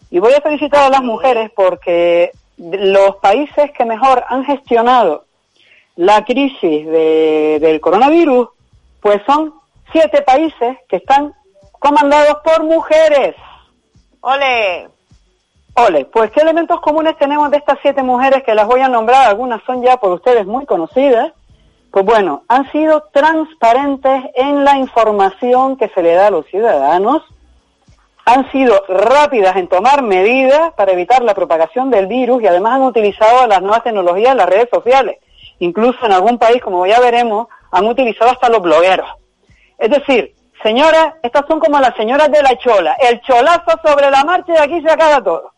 Y voy a felicitar a las mujeres porque los países que mejor han gestionado la crisis de- del coronavirus, pues son siete países que están comandados por mujeres. ¡Ole! Ole, pues ¿qué elementos comunes tenemos de estas siete mujeres que las voy a nombrar? Algunas son ya por ustedes muy conocidas. Pues bueno, han sido transparentes en la información que se le da a los ciudadanos, han sido rápidas en tomar medidas para evitar la propagación del virus y además han utilizado las nuevas tecnologías, las redes sociales. Incluso en algún país, como ya veremos, han utilizado hasta los blogueros. Es decir, señoras, estas son como las señoras de la chola. El cholazo sobre la marcha y aquí se acaba todo.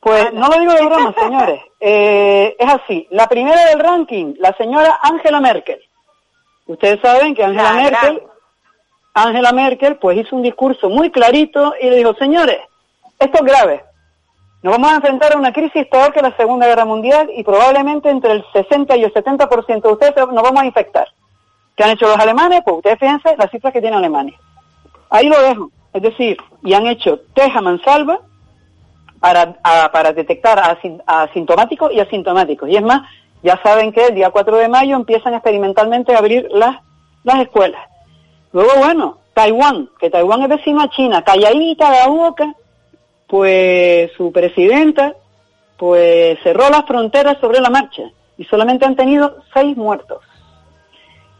Pues no lo digo de broma, señores. Eh, es así. La primera del ranking, la señora Angela Merkel. Ustedes saben que Angela La Merkel, Angela Merkel, pues hizo un discurso muy clarito y le dijo, señores, Esto es grave. Nos vamos a enfrentar a una crisis peor que la Segunda Guerra Mundial y probablemente entre el 60 y el 70% de ustedes nos vamos a infectar. ¿Qué han hecho los alemanes? Pues ustedes fíjense las cifras que tiene Alemania. Ahí lo dejo. Es decir, y han hecho test a mansalva para, a- para detectar asin- asintomáticos y asintomáticos. Y es más, ya saben que el día 4 de mayo empiezan experimentalmente a abrir las, las escuelas. Luego, bueno, Taiwán, que Taiwán es vecino a China, calladita de la boca, pues su presidenta, pues cerró las fronteras sobre la marcha y solamente han tenido seis muertos.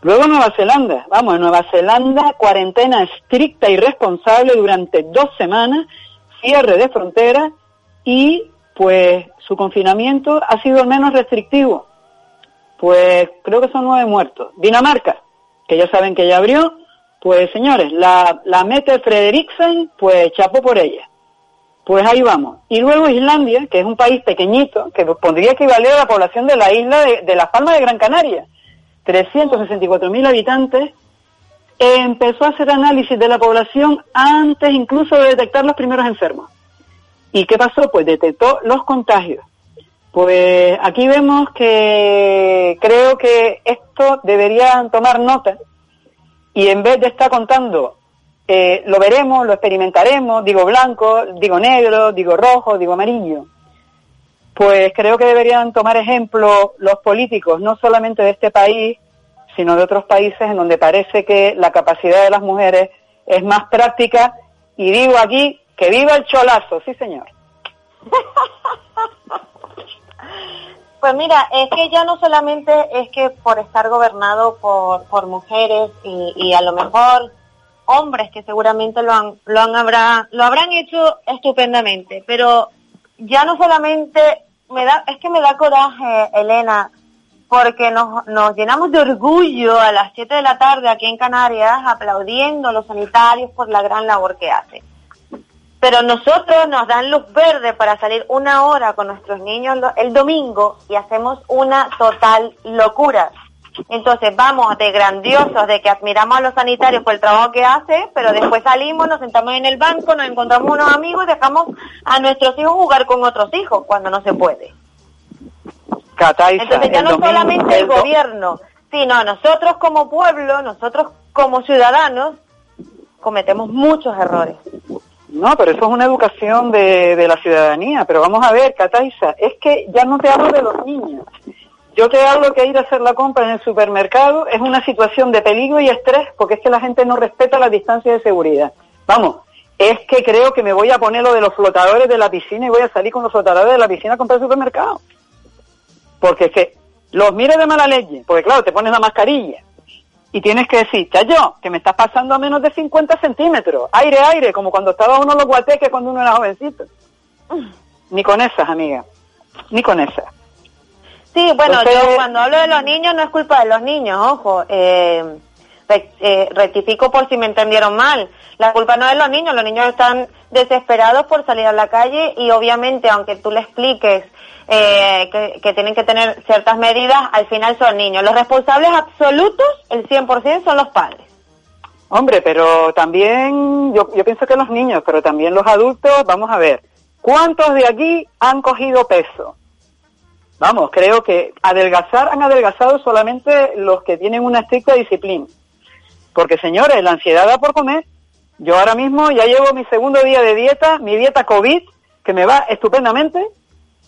Luego Nueva Zelanda, vamos, en Nueva Zelanda, cuarentena estricta y responsable durante dos semanas, cierre de fronteras y pues su confinamiento ha sido el menos restrictivo. Pues creo que son nueve muertos. Dinamarca, que ya saben que ya abrió, pues señores, la, la Mette Frederiksen, pues chapó por ella. Pues ahí vamos. Y luego Islandia, que es un país pequeñito, que pondría equivaler a la población de la isla de, de Las Palmas de Gran Canaria, 364.000 habitantes, empezó a hacer análisis de la población antes incluso de detectar los primeros enfermos. ¿Y qué pasó? Pues detectó los contagios. Pues aquí vemos que creo que esto deberían tomar nota y en vez de estar contando, eh, lo veremos, lo experimentaremos, digo blanco, digo negro, digo rojo, digo amarillo, pues creo que deberían tomar ejemplo los políticos, no solamente de este país, sino de otros países en donde parece que la capacidad de las mujeres es más práctica y digo aquí que viva el cholazo, sí señor. Pues mira, es que ya no solamente es que por estar gobernado por, por mujeres y, y a lo mejor hombres que seguramente lo han, lo han habrá, lo habrán hecho estupendamente, pero ya no solamente me da, es que me da coraje, Elena, porque nos, llenamos de orgullo a las 7 de la tarde aquí en Canarias aplaudiendo a los sanitarios por la gran labor que hacen. Pero nosotros nos dan luz verde para salir una hora con nuestros niños el domingo y hacemos una total locura. Entonces vamos de grandiosos, de que admiramos a los sanitarios por el trabajo que hace, pero después salimos, nos sentamos en el banco, nos encontramos unos amigos y dejamos a nuestros hijos jugar con otros hijos cuando no se puede. Cataiza, Entonces ya no domingo- solamente el gobierno, sino nosotros como pueblo, nosotros como ciudadanos, cometemos muchos errores. No, pero eso es una educación de, de la ciudadanía. Pero vamos a ver, Cataiza, es que ya no te hablo de los niños. Yo te hablo que ir a hacer la compra en el supermercado es una situación de peligro y estrés porque es que la gente no respeta las distancias de seguridad. Vamos, es que creo que me voy a poner lo de los flotadores de la piscina y voy a salir con los flotadores de la piscina a comprar al supermercado. Porque es que los miro de mala leche, porque claro, te pones la mascarilla y tienes que decir, chayo, que me estás pasando a menos de 50 centímetros, aire, aire, como cuando estaba uno en los guateques cuando uno era jovencito. Ni con esas, amiga, ni con esas. Sí, bueno, Entonces- yo cuando hablo de los niños no es culpa de los niños, ojo. Eh, eh, rectifico por si me entendieron mal. La culpa no es de los niños, los niños están desesperados por salir a la calle y obviamente aunque tú le expliques eh, que, que tienen que tener ciertas medidas, al final son niños. Los responsables absolutos, el 100% son los padres. Hombre, pero también, yo, yo pienso que los niños, pero también los adultos, vamos a ver, ¿cuántos de aquí han cogido peso? Vamos, creo que adelgazar han adelgazado solamente los que tienen una estricta disciplina. Porque señores, la ansiedad da por comer. Yo ahora mismo ya llevo mi segundo día de dieta, mi dieta COVID, que me va estupendamente.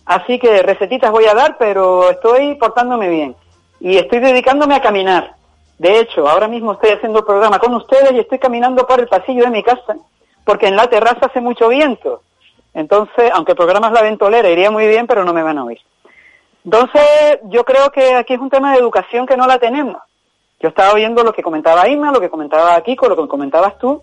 Así que recetitas voy a dar, pero estoy portándome bien. Y estoy dedicándome a caminar. De hecho, ahora mismo estoy haciendo programa con ustedes y estoy caminando por el pasillo de mi casa, porque en la terraza hace mucho viento. Entonces, aunque el programa es la ventolera, iría muy bien, pero no me van a oír. Entonces, yo creo que aquí es un tema de educación que no la tenemos. Yo estaba oyendo lo que comentaba Inma, lo que comentaba Kiko, lo que comentabas tú.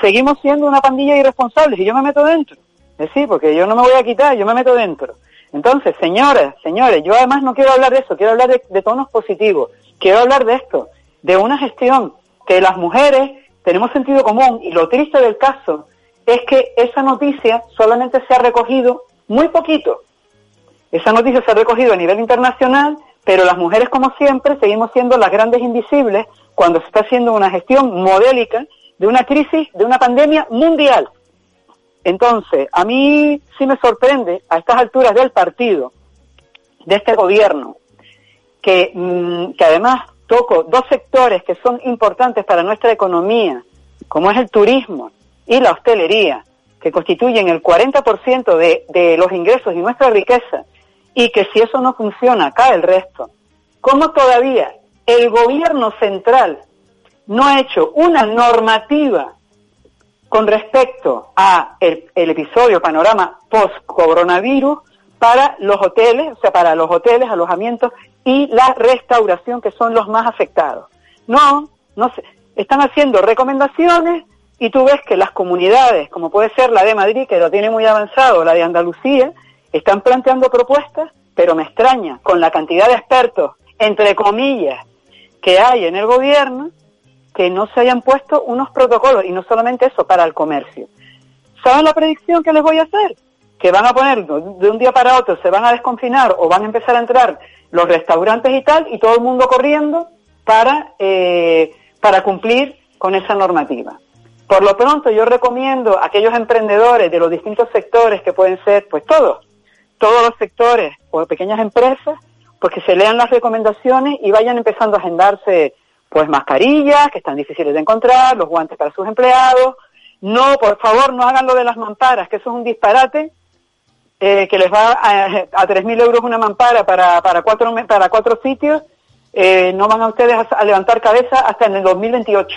Seguimos siendo una pandilla de irresponsables y yo me meto dentro. Es decir, porque yo no me voy a quitar, yo me meto dentro. Entonces, señoras, señores, yo además no quiero hablar de eso, quiero hablar de, de tonos positivos. Quiero hablar de esto, de una gestión que las mujeres tenemos sentido común y lo triste del caso es que esa noticia solamente se ha recogido muy poquito. Esa noticia se ha recogido a nivel internacional, pero las mujeres, como siempre, seguimos siendo las grandes invisibles cuando se está haciendo una gestión modélica de una crisis, de una pandemia mundial. Entonces, a mí sí me sorprende a estas alturas del partido, de este gobierno, que, mm, que además toco dos sectores que son importantes para nuestra economía, como es el turismo y la hostelería, que constituyen el 40% de, de los ingresos y nuestra riqueza, y que si eso no funciona, cae el resto. ¿Cómo todavía el gobierno central no ha hecho una normativa con respecto a el, episodio panorama post-coronavirus para los hoteles, o sea, para los hoteles, alojamientos y la restauración, que son los más afectados. No, no se, están haciendo recomendaciones y tú ves que las comunidades, como puede ser la de Madrid, que lo tiene muy avanzado, la de Andalucía, están planteando propuestas, pero me extraña, con la cantidad de expertos, entre comillas, que hay en el gobierno, que no se hayan puesto unos protocolos, y no solamente eso, para el comercio. ¿Saben la predicción que les voy a hacer? Que van a poner de un día para otro, se van a desconfinar o van a empezar a entrar los restaurantes y tal, y todo el mundo corriendo para, eh, para cumplir con esa normativa. Por lo pronto, yo recomiendo a aquellos emprendedores de los distintos sectores que pueden ser, pues todos, todos los sectores o pequeñas empresas, pues que se lean las recomendaciones y vayan empezando a agendarse pues mascarillas, que están difíciles de encontrar, los guantes para sus empleados. No, por favor, no hagan lo de las mamparas, que eso es un disparate, eh, que les va a, a 3.000 euros una mampara para, para, cuatro, para cuatro sitios, eh, no van a ustedes a, a, levantar cabeza hasta en el 2028.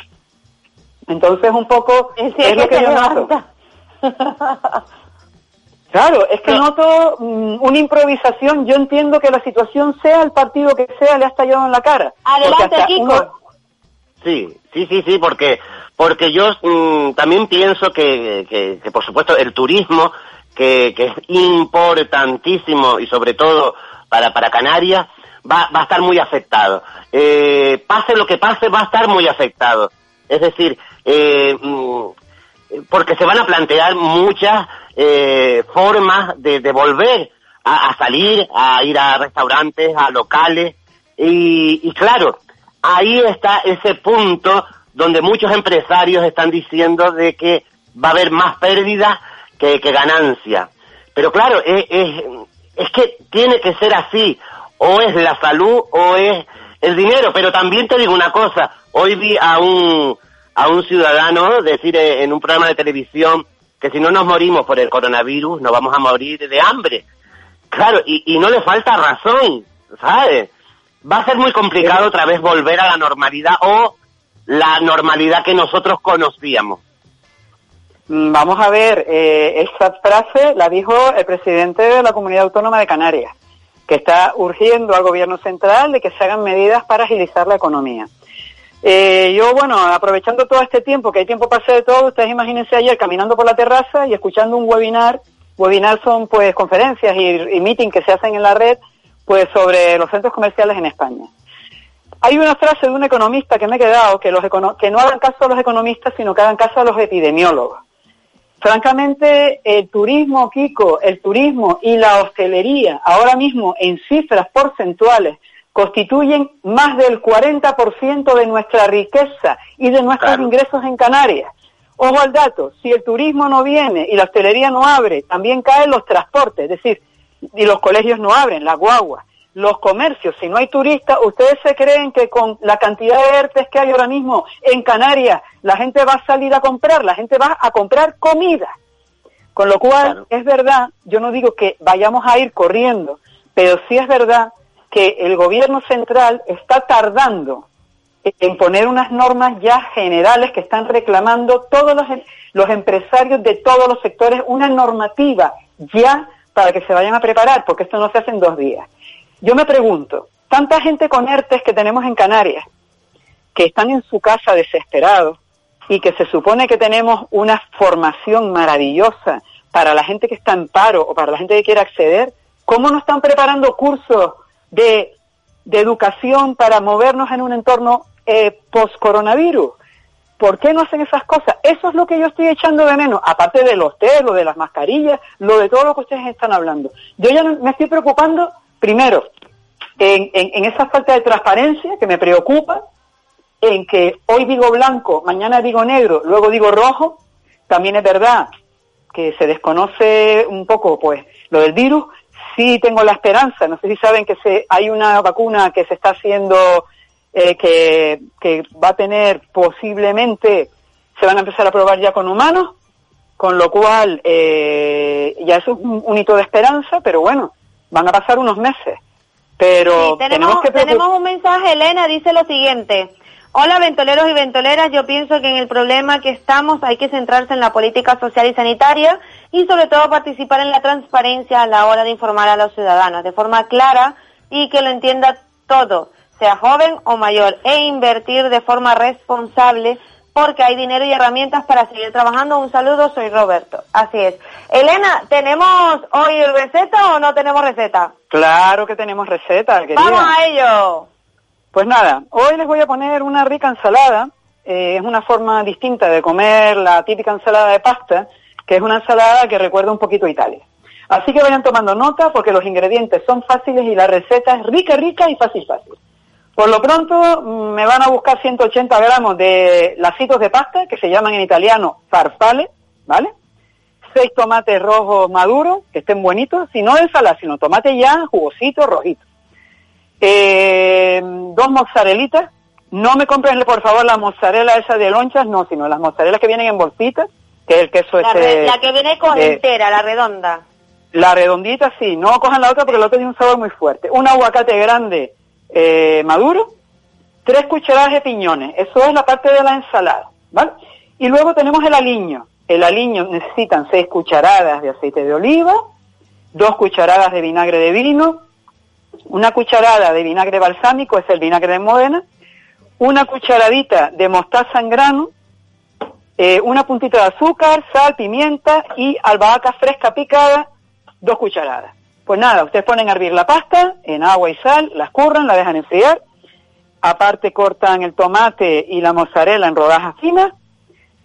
Entonces, un poco es, es lo que yo noto. Claro, es que noto um, una improvisación. Yo entiendo que la situación sea el partido que sea, le ha estallado en la cara. Adelante, Kiko. Uno... Sí, sí, sí, sí, porque porque yo mmm, también pienso que, que, que, por supuesto, el turismo, que, que es importantísimo y sobre todo para, para Canarias, va, va a estar muy afectado. Eh, pase lo que pase, va a estar muy afectado. Es decir, eh, mmm, porque se van a plantear muchas eh, formas de, de volver a, salir, a ir a restaurantes, a locales, y, y claro, ahí está ese punto donde muchos empresarios están diciendo de que va a haber más pérdidas que, que ganancia. Pero claro, es, es, es que tiene que ser así, o es la salud o es el dinero, pero también te digo una cosa, hoy vi a un, a un ciudadano decir en un programa de televisión que si no nos morimos por el coronavirus nos vamos a morir de hambre. Claro, y, no le falta razón, ¿sabes? Va a ser muy complicado otra vez volver a la normalidad o la normalidad que nosotros conocíamos. Vamos a ver, eh, esa frase la dijo el presidente de la Comunidad Autónoma de Canarias, que está urgiendo al gobierno central de que se hagan medidas para agilizar la economía. Eh, yo, bueno, aprovechando todo este tiempo, que hay tiempo para hacer de todo, ustedes imagínense ayer caminando por la terraza y escuchando un webinar. Webinar son pues conferencias y, y meeting que se hacen en la red pues sobre los centros comerciales en España. Hay una frase de un economista que me he quedado, que, los que no hagan caso a los economistas, sino que hagan caso a los epidemiólogos. Francamente, el turismo, Kiko, el turismo y la hostelería, ahora mismo en cifras porcentuales, constituyen más del 40% de nuestra riqueza y de nuestros claro. ingresos en Canarias. Ojo al dato, si el turismo no viene y la hostelería no abre, también caen los transportes, es decir, y los colegios no abren, las guaguas, los comercios, si no hay turistas, ¿ustedes se creen que con la cantidad de ERTES que hay ahora mismo en Canarias, la gente va a salir a comprar, la gente va a comprar comida? Con lo cual, claro. es verdad, yo no digo que vayamos a ir corriendo, pero sí es verdad que el gobierno central está tardando en poner unas normas ya generales que están reclamando todos los, los empresarios de todos los sectores, una normativa ya para que se vayan a preparar, porque esto no se hace en dos días. Yo me pregunto, tanta gente con ERTES que tenemos en Canarias, que están en su casa desesperados y que se supone que tenemos una formación maravillosa para la gente que está en paro o para la gente que quiere acceder, ¿cómo no están preparando cursos de, educación para movernos en un entorno eh, post-coronavirus? ¿Por qué no hacen esas cosas? Eso es lo que yo estoy echando de menos, aparte de los test, lo de las mascarillas, lo de todo lo que ustedes están hablando. Yo ya me estoy preocupando, primero, en, en esa falta de transparencia que me preocupa, en que hoy digo blanco, mañana digo negro, luego digo rojo. También es verdad que se desconoce un poco, pues, lo del virus, sí tengo la esperanza. No sé si saben que se, hay una vacuna que se está haciendo, eh, que, que va a tener posiblemente, se van a empezar a probar ya con humanos, con lo cual eh, ya eso es un, un hito de esperanza, pero bueno, van a pasar unos meses. Pero Sí, tenemos, que preocup- tenemos un mensaje, Elena, dice lo siguiente. Hola, ventoleros y ventoleras. Yo pienso que en el problema que estamos hay que centrarse en la política social y sanitaria y sobre todo participar en la transparencia a la hora de informar a los ciudadanos de forma clara y que lo entienda todo, sea joven o mayor, e invertir de forma responsable porque hay dinero y herramientas para seguir trabajando. Un saludo, soy Roberto. Así es. Elena, ¿tenemos hoy receta o no tenemos receta? Claro que tenemos receta, querida. ¡Vamos a ello! Pues nada, hoy les voy a poner una rica ensalada. eh, es una forma distinta de comer la típica ensalada de pasta, que es una ensalada que recuerda un poquito a Italia. Así que vayan tomando nota porque los ingredientes son fáciles y la receta es rica, rica y fácil, fácil. Por lo pronto mm, me van a buscar 180 gramos de lacitos de pasta, que se llaman en italiano farfalle, ¿vale? Seis tomates rojos maduros, que estén bonitos, si no de ensalada, sino tomate ya jugosito, rojito. Eh, dos mozzarelitas. No me compren, por favor, la mozzarella esa de lonchas, no, sino las mozzarelas que vienen en bolsitas, que es el queso La, ese re- la que viene con de- entera, la redonda. la redondita sí, no cojan la otra porque la otra tiene un sabor muy fuerte. Un aguacate grande eh, maduro, tres cucharadas de piñones, eso es la parte de la ensalada, ¿vale? Y luego tenemos el aliño. El aliño necesitan seis cucharadas de aceite de oliva, dos cucharadas de vinagre de vino, una cucharada de vinagre balsámico, es el vinagre de Modena, una cucharadita de mostaza en grano, eh, una puntita de azúcar, sal, pimienta y albahaca fresca picada, dos cucharadas. Pues nada, ustedes ponen a hervir la pasta en agua y sal, la escurran, la dejan enfriar, aparte cortan el tomate y la mozzarella en rodajas finas,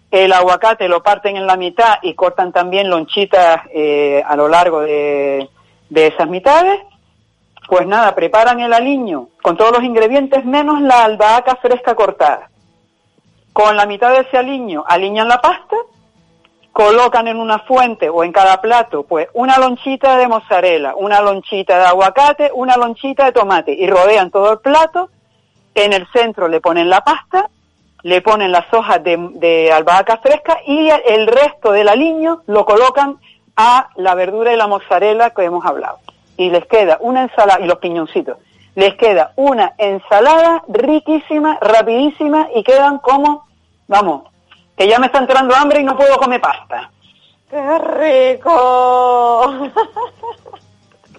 el aguacate lo parten en la mitad y cortan también lonchitas eh, a lo largo de, de esas mitades. Pues nada, preparan el aliño con todos los ingredientes menos la albahaca fresca cortada. Con la mitad de ese aliño aliñan la pasta, colocan en una fuente o en cada plato pues una lonchita de mozzarella, una lonchita de aguacate, una lonchita de tomate y rodean todo el plato. En el centro le ponen la pasta, le ponen las hojas de, de albahaca fresca y el resto del aliño lo colocan a la verdura y la mozzarella que hemos hablado. Y les queda una ensalada, y los piñoncitos, les queda una ensalada riquísima, rapidísima y quedan como, vamos, que ya me está entrando hambre y no puedo comer pasta. ¡Qué rico!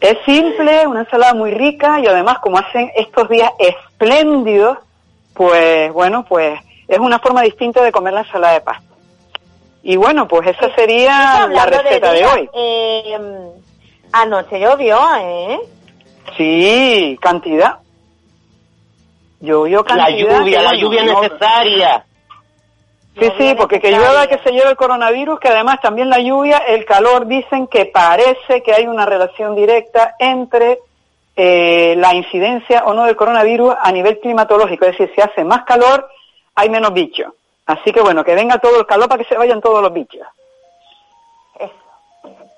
Es simple, una ensalada muy rica y además como hacen estos días espléndidos, pues bueno, pues es una forma distinta de comer la ensalada de pasta. Y bueno, pues esa sería la receta de, hoy. eh, anoche llovió, ¿eh? Sí, cantidad. Llovió La cantidad. lluvia, la lluvia bueno, no- necesaria. Sí, sí, porque que llueva, que se lleve el coronavirus, que además también la lluvia, el calor, dicen que parece que hay una relación directa entre eh, la incidencia o no del coronavirus a nivel climatológico. Es decir, si hace más calor, hay menos bichos. Así que bueno, que venga todo el calor para que se vayan todos los bichos.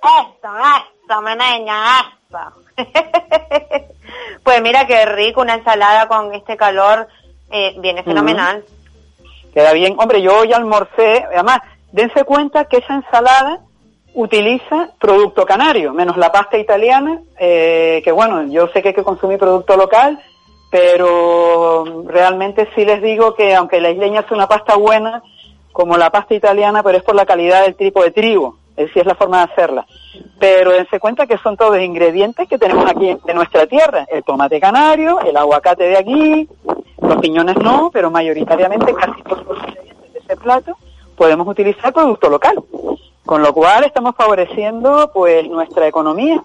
Eso, eso, meneña, eso. pues mira qué rico, una ensalada con este calor eh, viene fenomenal. Queda bien. Hombre, yo hoy almorcé, además, dense cuenta que esa ensalada utiliza producto canario, menos la pasta italiana, eh, que bueno, yo sé que hay que consumir producto local, pero realmente sí les digo que aunque la isleña hace una pasta buena, como la pasta italiana, pero es por la calidad del tipo de trigo, es decir, es la forma de hacerla. Pero dense cuenta que son todos ingredientes que tenemos aquí en nuestra tierra, el tomate canario, el aguacate de aquí, los piñones no, pero mayoritariamente casi todos los ingredientes de ese plato podemos utilizar producto local. Con lo cual estamos favoreciendo pues nuestra economía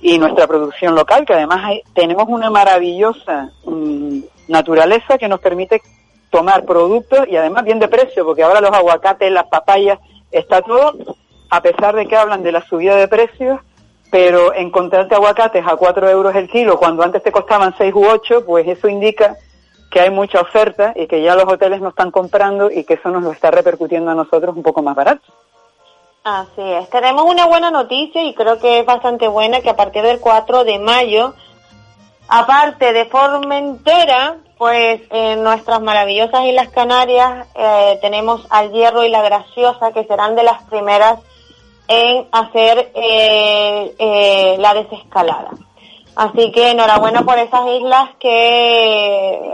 y nuestra producción local, que además tenemos una maravillosa mm, naturaleza que nos permite tomar productos y además bien de precio, porque ahora los aguacates, las papayas, está todo, a pesar de que hablan de la subida de precios, pero encontrarte aguacates a 4 euros el kilo cuando antes te costaban 6 u 8, pues eso indica que hay mucha oferta y que ya los hoteles no están comprando y que eso nos lo está repercutiendo a nosotros un poco más barato. Así es. Tenemos una buena noticia y creo que es bastante buena que a partir del 4 de mayo, aparte de Formentera, pues en nuestras maravillosas Islas Canarias eh, tenemos al Hierro y la Graciosa que serán de las primeras en hacer eh, eh, la desescalada. Así que enhorabuena por esas islas que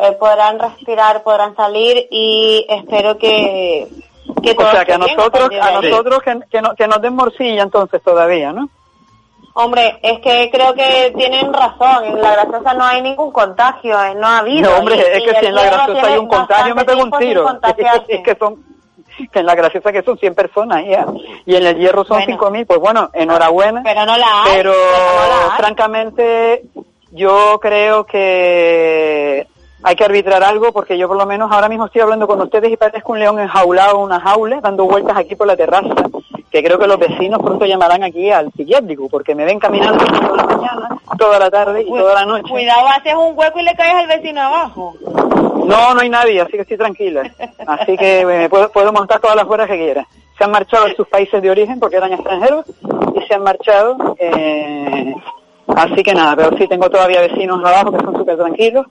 eh, podrán respirar, podrán salir y espero que, que O sea, que a nosotros, a nosotros que, que, no- que nos den morcilla entonces todavía, ¿no? Hombre, es que creo que tienen razón, en la graciosa no hay ningún contagio, eh, no ha habido. No, hombre, y- es que si en la graciosa hay un contagio me pego un tiro. es que son, en la graciosa que son 100 personas ya. Y en el hierro son Bueno. 5.000, pues bueno, enhorabuena. Pero no la hay. Pero pero no la hay. francamente yo creo que hay que arbitrar algo porque yo por lo menos ahora mismo estoy hablando con ustedes y parezco un león enjaulado en una jaula dando vueltas aquí por la terraza que creo que los vecinos pronto llamarán aquí al psiquiátrico porque me ven caminando toda la mañana, toda la tarde y toda la noche. Cuidado, haces un hueco y le caes al vecino abajo. No, no hay nadie, así que estoy tranquila. Así que puedo, puedo montar todas las horas que quiera. Se han marchado a sus países de origen porque eran extranjeros y se han marchado. eh, así que nada, pero sí tengo todavía vecinos abajo que son súper tranquilos.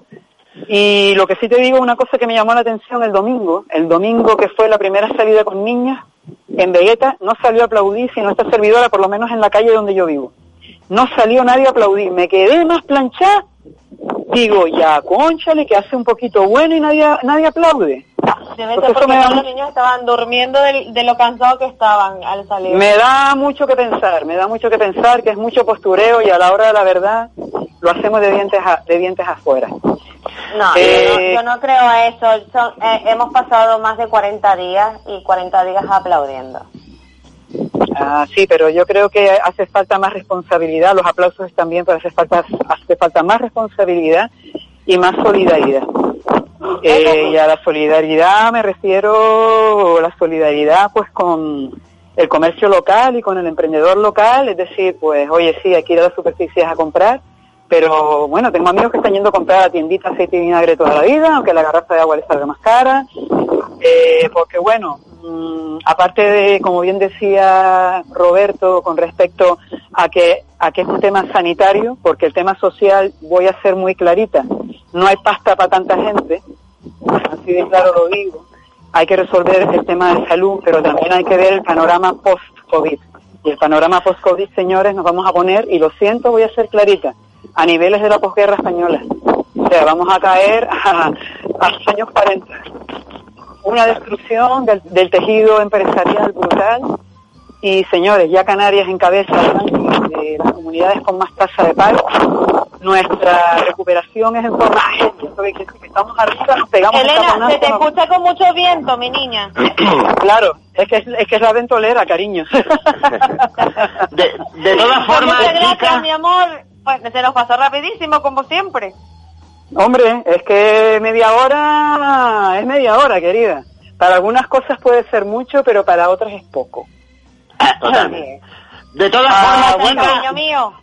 Y lo que sí te digo, una cosa que me llamó la atención el domingo, el domingo que fue la primera salida con niñas, en Vegeta no salió a aplaudir sino esta servidora, por lo menos en la calle donde yo vivo. No salió nadie a aplaudir, me quedé más planchada digo, ya, conchale, que hace un poquito bueno y nadie, nadie aplaude. Debe ser porque me da los niños estaban durmiendo de, lo cansados que estaban al salir. Me da mucho que pensar, me da mucho que pensar, que es mucho postureo y a la hora de la verdad lo hacemos de dientes, a- de dientes afuera. No, Eh, yo no, yo no creo a eso. Son- eh, hemos pasado más de 40 días y 40 días aplaudiendo. Ah, sí, pero yo creo que hace falta más responsabilidad, los aplausos están bien, pero hace falta, hace falta más responsabilidad y más solidaridad. Eh, y a la solidaridad me refiero, la solidaridad pues con el comercio local y con el emprendedor local, es decir, pues oye sí, hay que ir a las superficies a comprar, pero bueno, tengo amigos que están yendo a comprar a la tiendita aceite y vinagre toda la vida, aunque la garrafa de agua les salga más cara, eh, porque bueno, aparte de, como bien decía Roberto, con respecto a que, a que es un tema sanitario, porque el tema social, voy a ser muy clarita, no hay pasta para tanta gente, así de claro lo digo, hay que resolver el tema de salud, pero también hay que ver el panorama post-COVID. Y el panorama post-COVID, señores, nos vamos a poner, y lo siento, voy a ser clarita, a niveles de la posguerra española. O sea, vamos a caer a, a los años 40 una destrucción del, del tejido empresarial brutal y señores, ya Canarias encabeza de las comunidades con más tasa de paro. Nuestra recuperación es en forma de Eso quiere decir que estamos arriba, nos pegamos el Elena, se te escucha con mucho viento, mi niña. Claro, es que es, es que es la ventolera, cariño. De, de todas formas, muchas gracias, chicas, mi amor. Pues se nos pasó rapidísimo, como siempre. Hombre, es que media hora es media hora, querida. Para algunas cosas puede ser mucho, pero para otras es poco. totalmente. De todas Ah, formas, bueno. Cariño mío.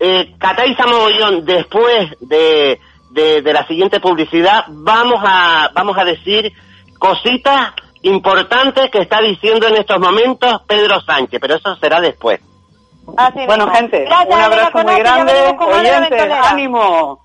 eh, Cataiza Mogollón, después de, de, de la siguiente publicidad, vamos a, vamos a decir cositas importantes que está diciendo en estos momentos Pedro Sánchez, pero eso será después. Así Bueno, mismo. gente, Gracias, un abrazo muy grande. Oyentes, ventolera. ánimo.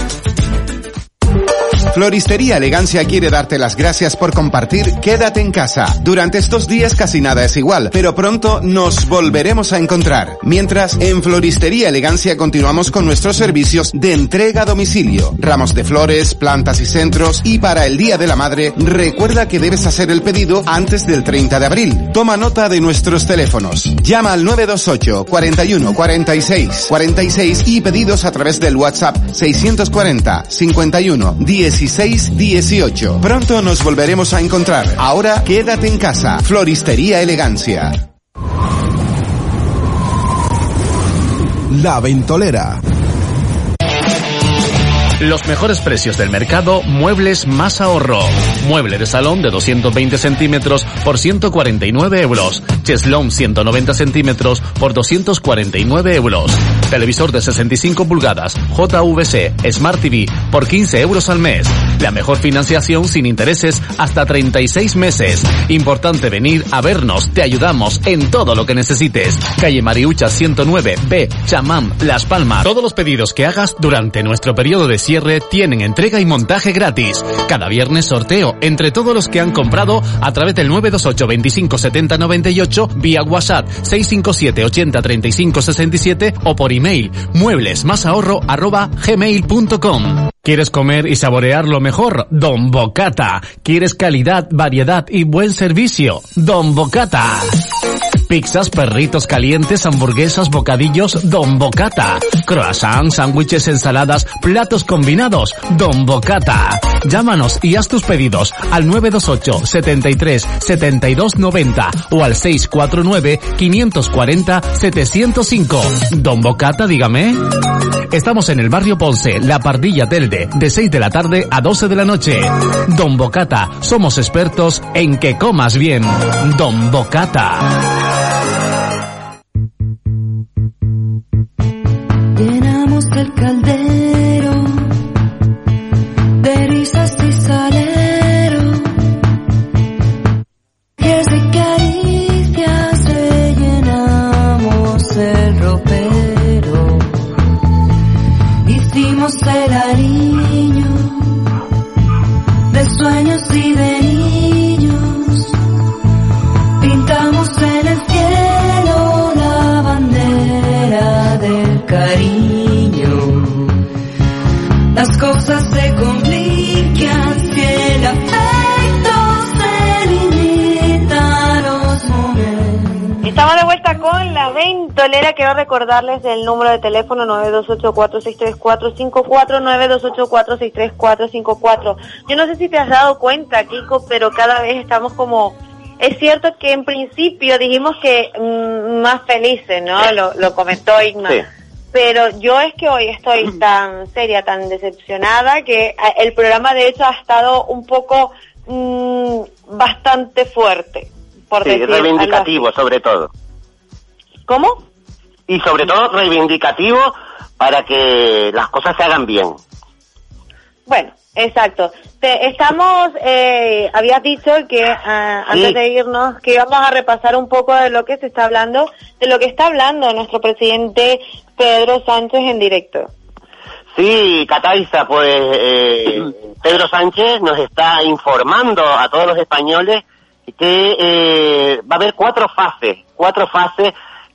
Floristería Elegancia quiere darte las gracias por compartir Quédate en casa. Durante estos días casi nada es igual, pero pronto nos volveremos a encontrar. Mientras, en Floristería Elegancia continuamos con nuestros servicios de entrega a domicilio, ramos de flores, plantas y centros, y para el Día de la Madre, recuerda que debes hacer el pedido antes del 30 de abril. Toma nota de nuestros teléfonos. Llama al 928 41 46 46 y pedidos a través del WhatsApp 640 51 16 18. Pronto nos volveremos a encontrar. Ahora quédate en casa. Floristería Elegancia. La Ventolera. Los mejores precios del mercado, muebles más ahorro. Mueble de salón de 220 centímetros por 149 euros. Cheslom 190 centímetros por 249 euros. Televisor de 65 pulgadas, JVC, Smart TV por 15 euros al mes. La mejor financiación sin intereses hasta 36 meses. Importante venir a vernos, te ayudamos en todo lo que necesites. Calle Mariucha 109, B, Chamam, Las Palmas. Todos los pedidos que hagas durante nuestro periodo de cierre tienen entrega y montaje gratis. Cada viernes sorteo entre todos los que han comprado a través del 928 25 70 98 vía WhatsApp 657 80 35 67 o por email muebles más ahorro arroba gmail.com. ¿Quieres comer y saborear lo mejor? Don Bocata. ¿Quieres calidad, variedad y buen servicio? Don Bocata. Pizzas, perritos calientes, hamburguesas, bocadillos, Don Bocata. Croissants, sándwiches, ensaladas, platos combinados, Don Bocata. Llámanos y haz tus pedidos al 928 73 72 90 o al 649 540 705. Don Bocata, dígame. Estamos en el barrio Ponce, La Pardilla Telde, de 6 de la tarde a 12 de la noche. Don Bocata, somos expertos en que comas bien. Don Bocata. Llenamos el caldero de risas y salero. Pies de caricias rellenamos el ropero. Hicimos el ariño Con la ventolera. Quiero recordarles el número de teléfono 928-463-454, 928-463-454. Yo no sé si te has dado cuenta, Kiko, pero cada vez estamos como... Es cierto que en principio dijimos que mm, más felices, ¿no? Lo, lo comentó Igna. Sí. Pero yo es que hoy estoy tan seria, tan decepcionada, que eh, el programa de hecho ha estado un poco mm, bastante fuerte, por Sí, decir reivindicativo sobre todo. ¿Cómo? Y sobre todo reivindicativo para que las cosas se hagan bien. Bueno, exacto. Te, estamos, eh, habías dicho que ah, antes Sí. de irnos, que íbamos a repasar un poco de lo que se está hablando, de lo que está hablando nuestro presidente Pedro Sánchez en directo. Sí, Cataiza, pues eh, Pedro Sánchez nos está informando a todos los españoles que eh, va a haber cuatro fases, cuatro fases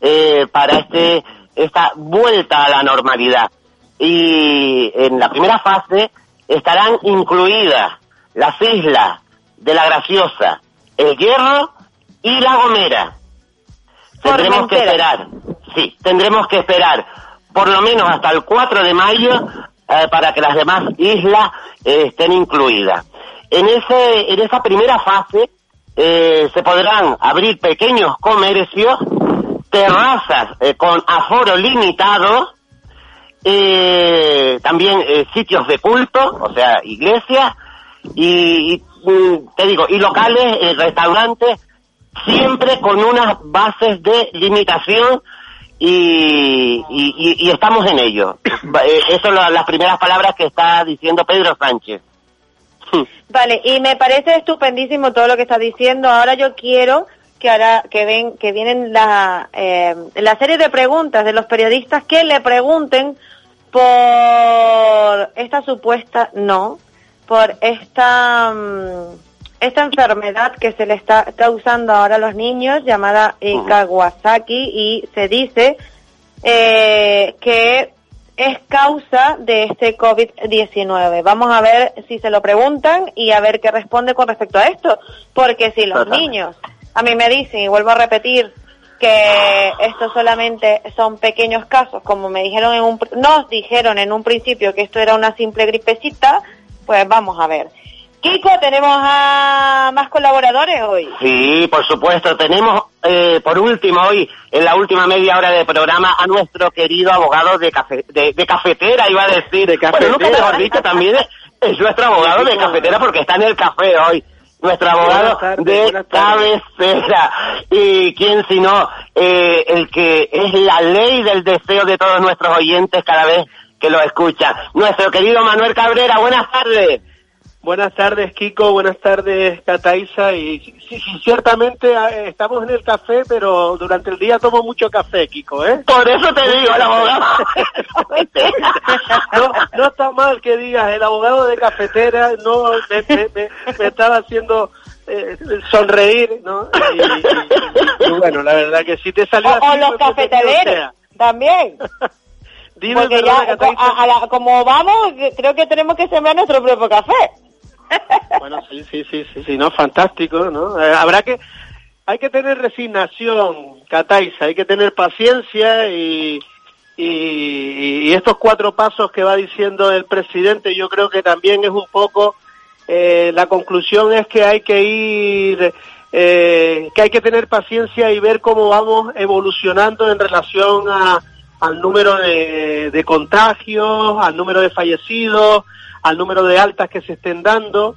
eh, para este esta vuelta a la normalidad. Y en la primera fase estarán incluidas las islas de la Graciosa, el Hierro y la Gomera. Tendremos que esperar, sí, tendremos que esperar por lo menos hasta el 4 de mayo eh, para que las demás islas eh, estén incluidas. En ese, en esa primera fase eh, se podrán abrir pequeños comercios, terrazas eh, con aforo limitado, eh, también eh, sitios de culto, o sea, iglesias, y, y, mm, te digo, y locales, eh, restaurantes, siempre con unas bases de limitación y, y, y- estamos en ello. Eh, Eso son la- las primeras palabras que está diciendo Pedro Sánchez. Vale, y me parece estupendísimo todo lo que estás diciendo. Ahora yo quiero que ahora que ven que vienen la eh, la serie de preguntas de los periodistas que le pregunten por esta supuesta no, por esta mm, esta enfermedad que se le está causando ahora a los niños llamada eh, Kawasaki y se dice eh, que es causa de este COVID-19. Vamos a ver si se lo preguntan y a ver qué responde con respecto a esto. Porque si los niños a mí me dicen, y vuelvo a repetir, que esto solamente son pequeños casos, como me dijeron en un, pr- nos dijeron en un principio que esto era una simple gripecita, pues vamos a ver. Kiko, tenemos a más colaboradores hoy. Sí, por supuesto, tenemos eh, por último, hoy, en la última media hora de programa, a nuestro querido abogado de, cafe, de, de cafetera, iba a decir. De cafetera. Bueno, nunca mejor dicho, también es, es nuestro abogado de cafetera porque está en el café hoy. Nuestro abogado tardes, de cabecera. Y quién sino eh, el que es la ley del deseo de todos nuestros oyentes cada vez que lo escuchan. Nuestro querido Manuel Cabrera, buenas tardes. Buenas tardes, Kiko. Buenas tardes, Cataiza. Y sí, sí, ciertamente eh, estamos en el café, pero durante el día tomo mucho café, Kiko, ¿eh? Por eso te digo, el abogado. no, no está mal que digas, el abogado de cafetera no me, me- me- me estaba haciendo eh, sonreír, ¿no? Y, y- y bueno, la verdad que si te salió O, así, o los cafetaleros, sea. también. Dime, Porque ya, a- a la- como vamos, creo que tenemos que sembrar nuestro propio café. Bueno, sí, sí, sí, sí, sí, no, fantástico, ¿no? Eh, habrá que, hay que tener resignación, Cataiza, hay que tener paciencia y, y, estos cuatro pasos que va diciendo el presidente, yo creo que también es un poco, eh, la conclusión es que hay que ir, eh, que hay que tener paciencia y ver cómo vamos evolucionando en relación a, al número de contagios, al número de fallecidos, al número de altas que se estén dando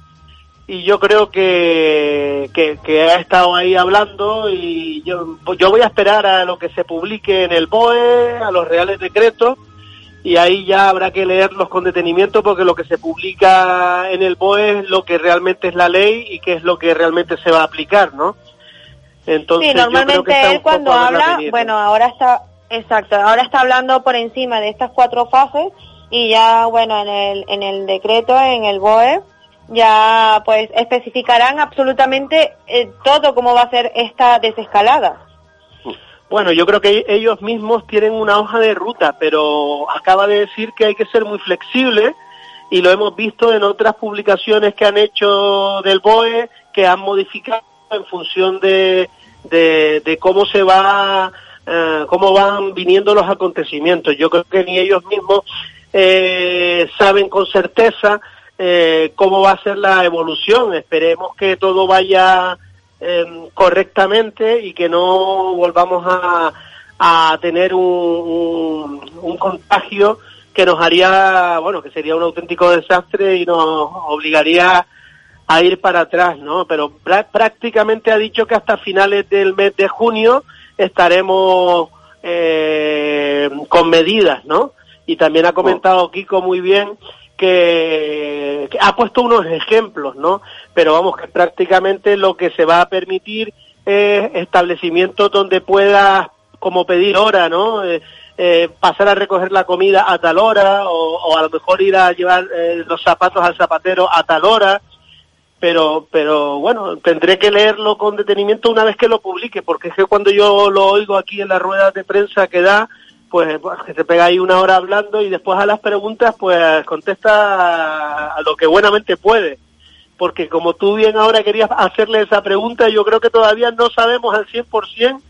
y yo creo que, que, que ha estado ahí hablando y yo, yo voy a esperar a lo que se publique en el BOE, a los reales decretos y ahí ya habrá que leerlos con detenimiento porque lo que se publica en el BOE es lo que realmente es la ley y qué es lo que realmente se va a aplicar, ¿no? Entonces sí, normalmente él cuando habla, bueno, ahora está, exacto, ahora está hablando por encima de estas cuatro fases y ya, bueno, en el, en el decreto, en el BOE, ya pues especificarán absolutamente eh, todo cómo va a ser esta desescalada. Bueno, yo creo que ellos mismos tienen una hoja de ruta, pero acaba de decir que hay que ser muy flexible y lo hemos visto en otras publicaciones que han hecho del BOE, que han modificado en función de, de, cómo se va, eh, cómo van viniendo los acontecimientos. Yo creo que ni ellos mismos eh, saben con certeza eh, cómo va a ser la evolución. Esperemos que todo vaya eh, correctamente y que no volvamos a, a tener un, un, contagio que nos haría, bueno, que sería un auténtico desastre y nos obligaría a ir para atrás, ¿no? Pero prá- prácticamente ha dicho que hasta finales del mes de junio estaremos eh, con medidas, ¿no? Y también ha comentado Kiko muy bien que, que ha puesto unos ejemplos, ¿no? Pero vamos, que prácticamente lo que se va a permitir es establecimientos donde puedas como pedir hora, ¿no? Eh, eh, pasar a recoger la comida a tal hora o, o a lo mejor ir a llevar eh, los zapatos al zapatero a tal hora pero pero bueno tendré que leerlo con detenimiento una vez que lo publique porque es que cuando yo lo oigo aquí en las ruedas de prensa que da pues, que se pega ahí una hora hablando y después a las preguntas pues contesta a lo que buenamente puede porque como tú bien ahora querías hacerle esa pregunta yo creo que todavía no sabemos al 100%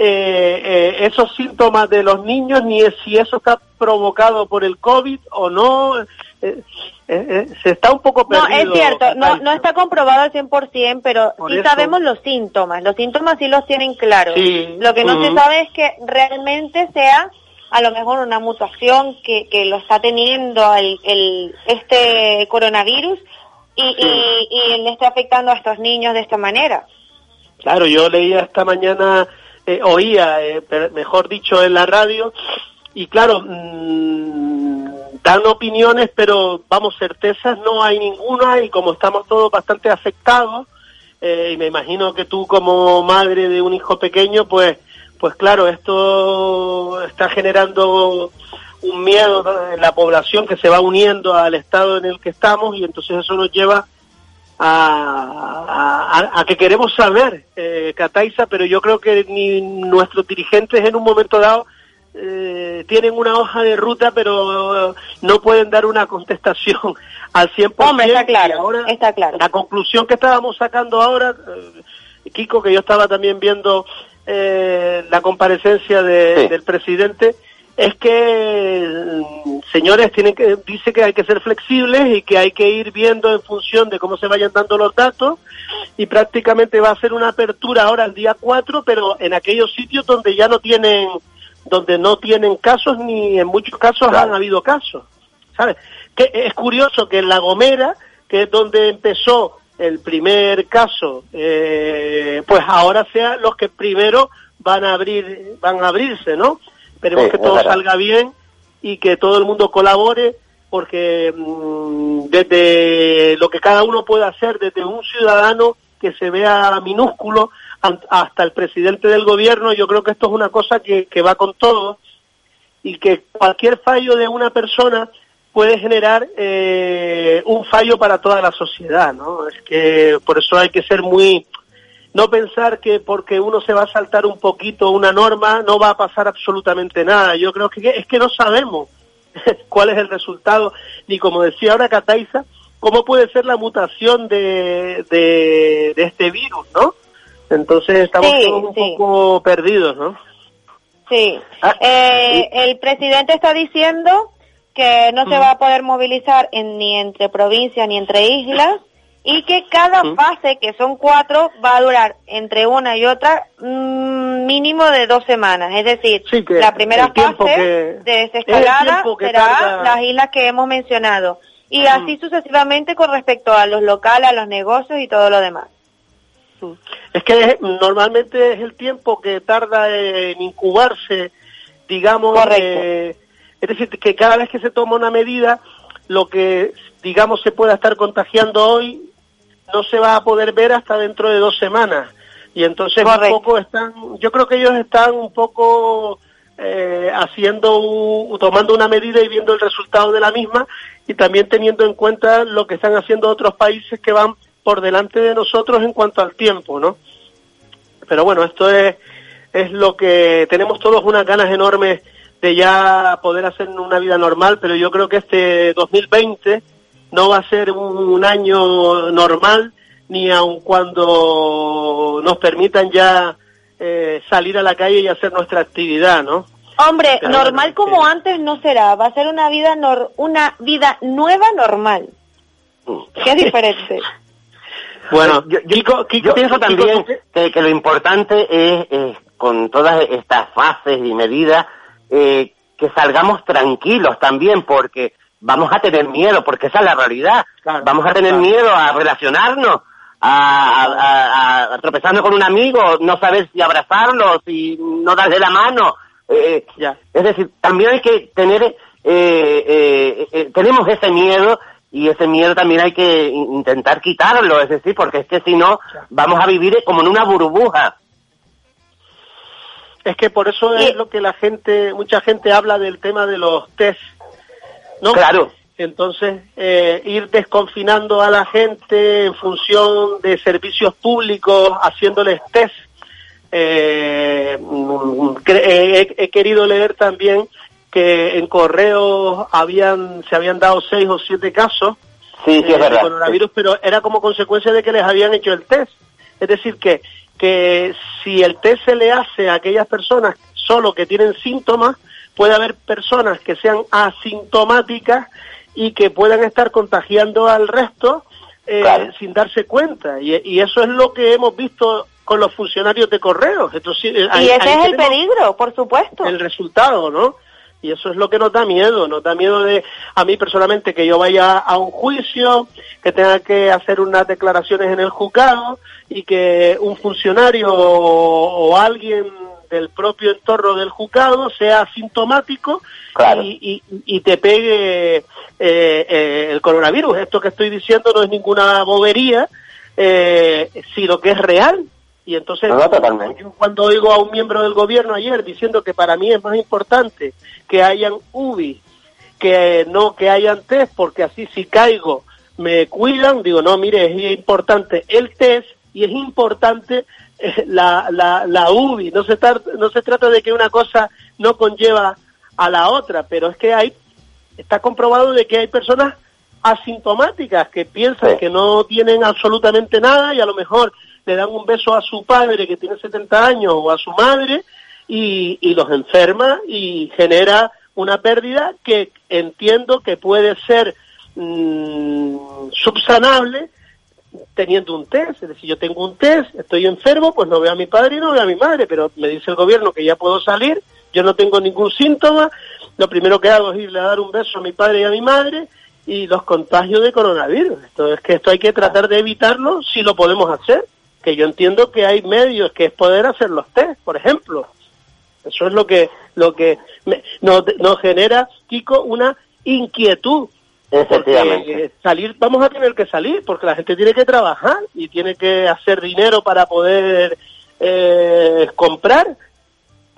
eh, eh, esos síntomas de los niños ni si eso está provocado por el COVID o no. Eh, eh, eh, se está un poco No, es cierto, no, no está comprobado al 100%, pero Por sí eso. sabemos los síntomas. Los síntomas sí los tienen claros. Sí, Lo que no se sabe es que realmente sea a lo mejor una mutación que, que lo está teniendo el, el- este coronavirus y, y, y le está afectando a estos niños de esta manera. Claro, yo leía esta mañana, eh, oía, eh, mejor dicho, en la radio, y claro, mm, dan opiniones, pero vamos, certezas no hay ninguna, y como estamos todos bastante afectados, eh, y me imagino que tú como madre de un hijo pequeño, pues, pues claro, esto está generando un miedo en la población que se va uniendo al estado en el que estamos, y entonces eso nos lleva a, a- a que queremos saber, eh, Cataiza, pero yo creo que ni nuestros dirigentes en un momento dado eh, tienen una hoja de ruta, pero no pueden dar una contestación al 100%. Hombre, está claro, ahora, está claro. La conclusión que estábamos sacando ahora, eh, Kiko, que yo estaba también viendo eh, la comparecencia de- del presidente, es que mm, se señores tienen que dice que hay que ser flexibles y que hay que ir viendo en función de cómo se vayan dando los datos y prácticamente va a ser una apertura ahora el día 4, pero en aquellos sitios donde ya no tienen donde no tienen casos ni en muchos casos han habido casos. ¿Sabes? Que es curioso que en La Gomera, que es donde empezó el primer caso, eh, pues ahora sean los que primero van a abrir, van a abrirse, ¿no? Esperemos Sí, que todo verdad. salga bien y que todo el mundo colabore, porque mm, desde lo que cada uno puede hacer, desde un ciudadano que se vea minúsculo hasta el presidente del gobierno, yo creo que esto es una cosa que, va con todo y que cualquier fallo de una persona puede generar eh, un fallo para toda la sociedad, ¿no? Es que por eso hay que ser muy no pensar que porque uno se va a saltar un poquito una norma no va a pasar absolutamente nada. Yo creo que es que no sabemos cuál es el resultado, ni como decía ahora Cataiza, cómo puede ser la mutación de, de, de este virus, ¿no? Entonces estamos Sí, un sí. poco perdidos, ¿no? Sí. Eh, el presidente está diciendo que no se va a poder movilizar en- ni entre provincias ni entre islas y que cada fase, que son cuatro, va a durar entre una y otra mm, mínimo de dos semanas. Es decir, la primera fase que- de desescalada será tarda- las islas que hemos mencionado. Y así sucesivamente con respecto a los locales, a los negocios y todo lo demás. Es que normalmente es el tiempo que tarda en incubarse, digamos, eh, es decir, que cada vez que se toma una medida, lo que, digamos, se pueda estar contagiando hoy, no se va a poder ver hasta dentro de dos semanas. Y entonces un poco están, yo creo que ellos están un poco eh, haciendo, un- tomando una medida y viendo el resultado de la misma y también teniendo en cuenta lo que están haciendo otros países que van por delante de nosotros en cuanto al tiempo, ¿no? Pero bueno, esto es, es lo que tenemos todos unas ganas enormes de ya poder hacer una vida normal, pero yo creo que este 2020 no va a ser un, un año normal, ni aun cuando nos permitan ya eh, salir a la calle y hacer nuestra actividad, ¿no? Hombre, normal como antes no será, va a ser una vida nor- una vida nueva normal. Que es diferente. Bueno, yo, yo pienso también que, que lo importante es, es, con todas estas fases y medidas, eh, que salgamos tranquilos también, porque vamos a tener miedo, porque esa es la realidad. vamos a tener miedo a relacionarnos, a, a, a- a tropezarnos con un amigo, no saber si abrazarlo, si no darle la mano. Eh, Es decir, también hay que tener, eh, eh, tenemos ese miedo y ese miedo también hay que in- intentar quitarlo, es decir, porque es que si no, vamos a vivir como en una burbuja. Es que por eso es lo que la gente, mucha gente habla del tema de los test, ¿no? Claro. Entonces, eh, ir desconfinando a la gente en función de servicios públicos, haciéndoles test. Eh, mm, cre- eh, he, he querido leer también que en correos habían, se habían dado seis o siete casos Sí, sí, eh, de coronavirus, pero era como consecuencia de que les habían hecho el test. Es decir, que, que si el test se le hace a aquellas personas solo que tienen síntomas, puede haber personas que sean asintomáticas y que puedan estar contagiando al resto eh, sin darse cuenta. Y, y eso es lo que hemos visto con los funcionarios de correos. Entonces, eh, ahí- y ese ahí es el peligro, por supuesto. el resultado, ¿no? Y eso es lo que nos da miedo, nos da miedo de, a mí personalmente, que yo vaya a un juicio, que tenga que hacer unas declaraciones en el juzgado y que un funcionario o, o alguien del propio entorno del juzgado sea asintomático y, y- y te pegue eh, eh, el coronavirus. Esto que estoy diciendo no es ninguna bobería, eh, sino que es real. Y entonces, No, yo cuando oigo a un miembro del gobierno ayer diciendo que para mí es más importante que hayan UBI, que no que hayan test, porque así si caigo me cuidan, digo, no, mire, es importante el test y es importante eh, la, la, la UBI. No se, tar- no se trata de que una cosa no conlleva a la otra, pero es que hay, está comprobado de que hay personas asintomáticas que piensan que no tienen absolutamente nada y a lo mejor le dan un beso a su padre que tiene 70 años o a su madre y, los enferma y genera una pérdida que entiendo que puede ser mm, subsanable teniendo un test. Es decir, yo tengo un test, estoy enfermo, pues no veo a mi padre y no veo a mi madre, pero me dice el gobierno que ya puedo salir, yo no tengo ningún síntoma, lo primero que hago es irle a dar un beso a mi padre y a mi madre y los contagios de coronavirus. Esto es que esto hay que tratar de evitarlo si lo podemos hacer, que yo entiendo que hay medios que es poder hacer los test, por ejemplo. Eso es lo que lo que me- nos, nos genera, Kiko, una inquietud. Efectivamente. Porque salir, vamos a tener que salir, porque la gente tiene que trabajar y tiene que hacer dinero para poder eh, comprar.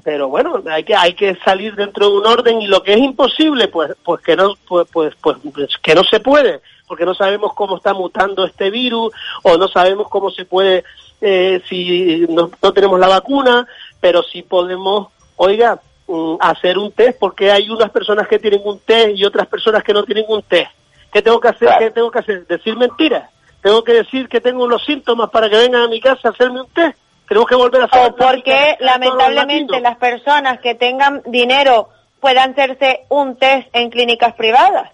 Pero bueno, hay que hay que salir dentro de un orden y lo que es imposible, pues pues que no pues pues, pues, pues que no se puede, porque no sabemos cómo está mutando este virus o no sabemos cómo se puede eh, si no, no tenemos la vacuna, pero sí podemos, oiga, mm, hacer un test porque hay unas personas que tienen un test y otras personas que no tienen un test. ¿Qué tengo que hacer? ¿Qué tengo que hacer? Decir mentiras. Tengo que decir que tengo los síntomas para que vengan a mi casa a hacerme un test. Tenemos que volver a hacer O porque lamentablemente las personas que tengan dinero puedan hacerse un test en clínicas privadas.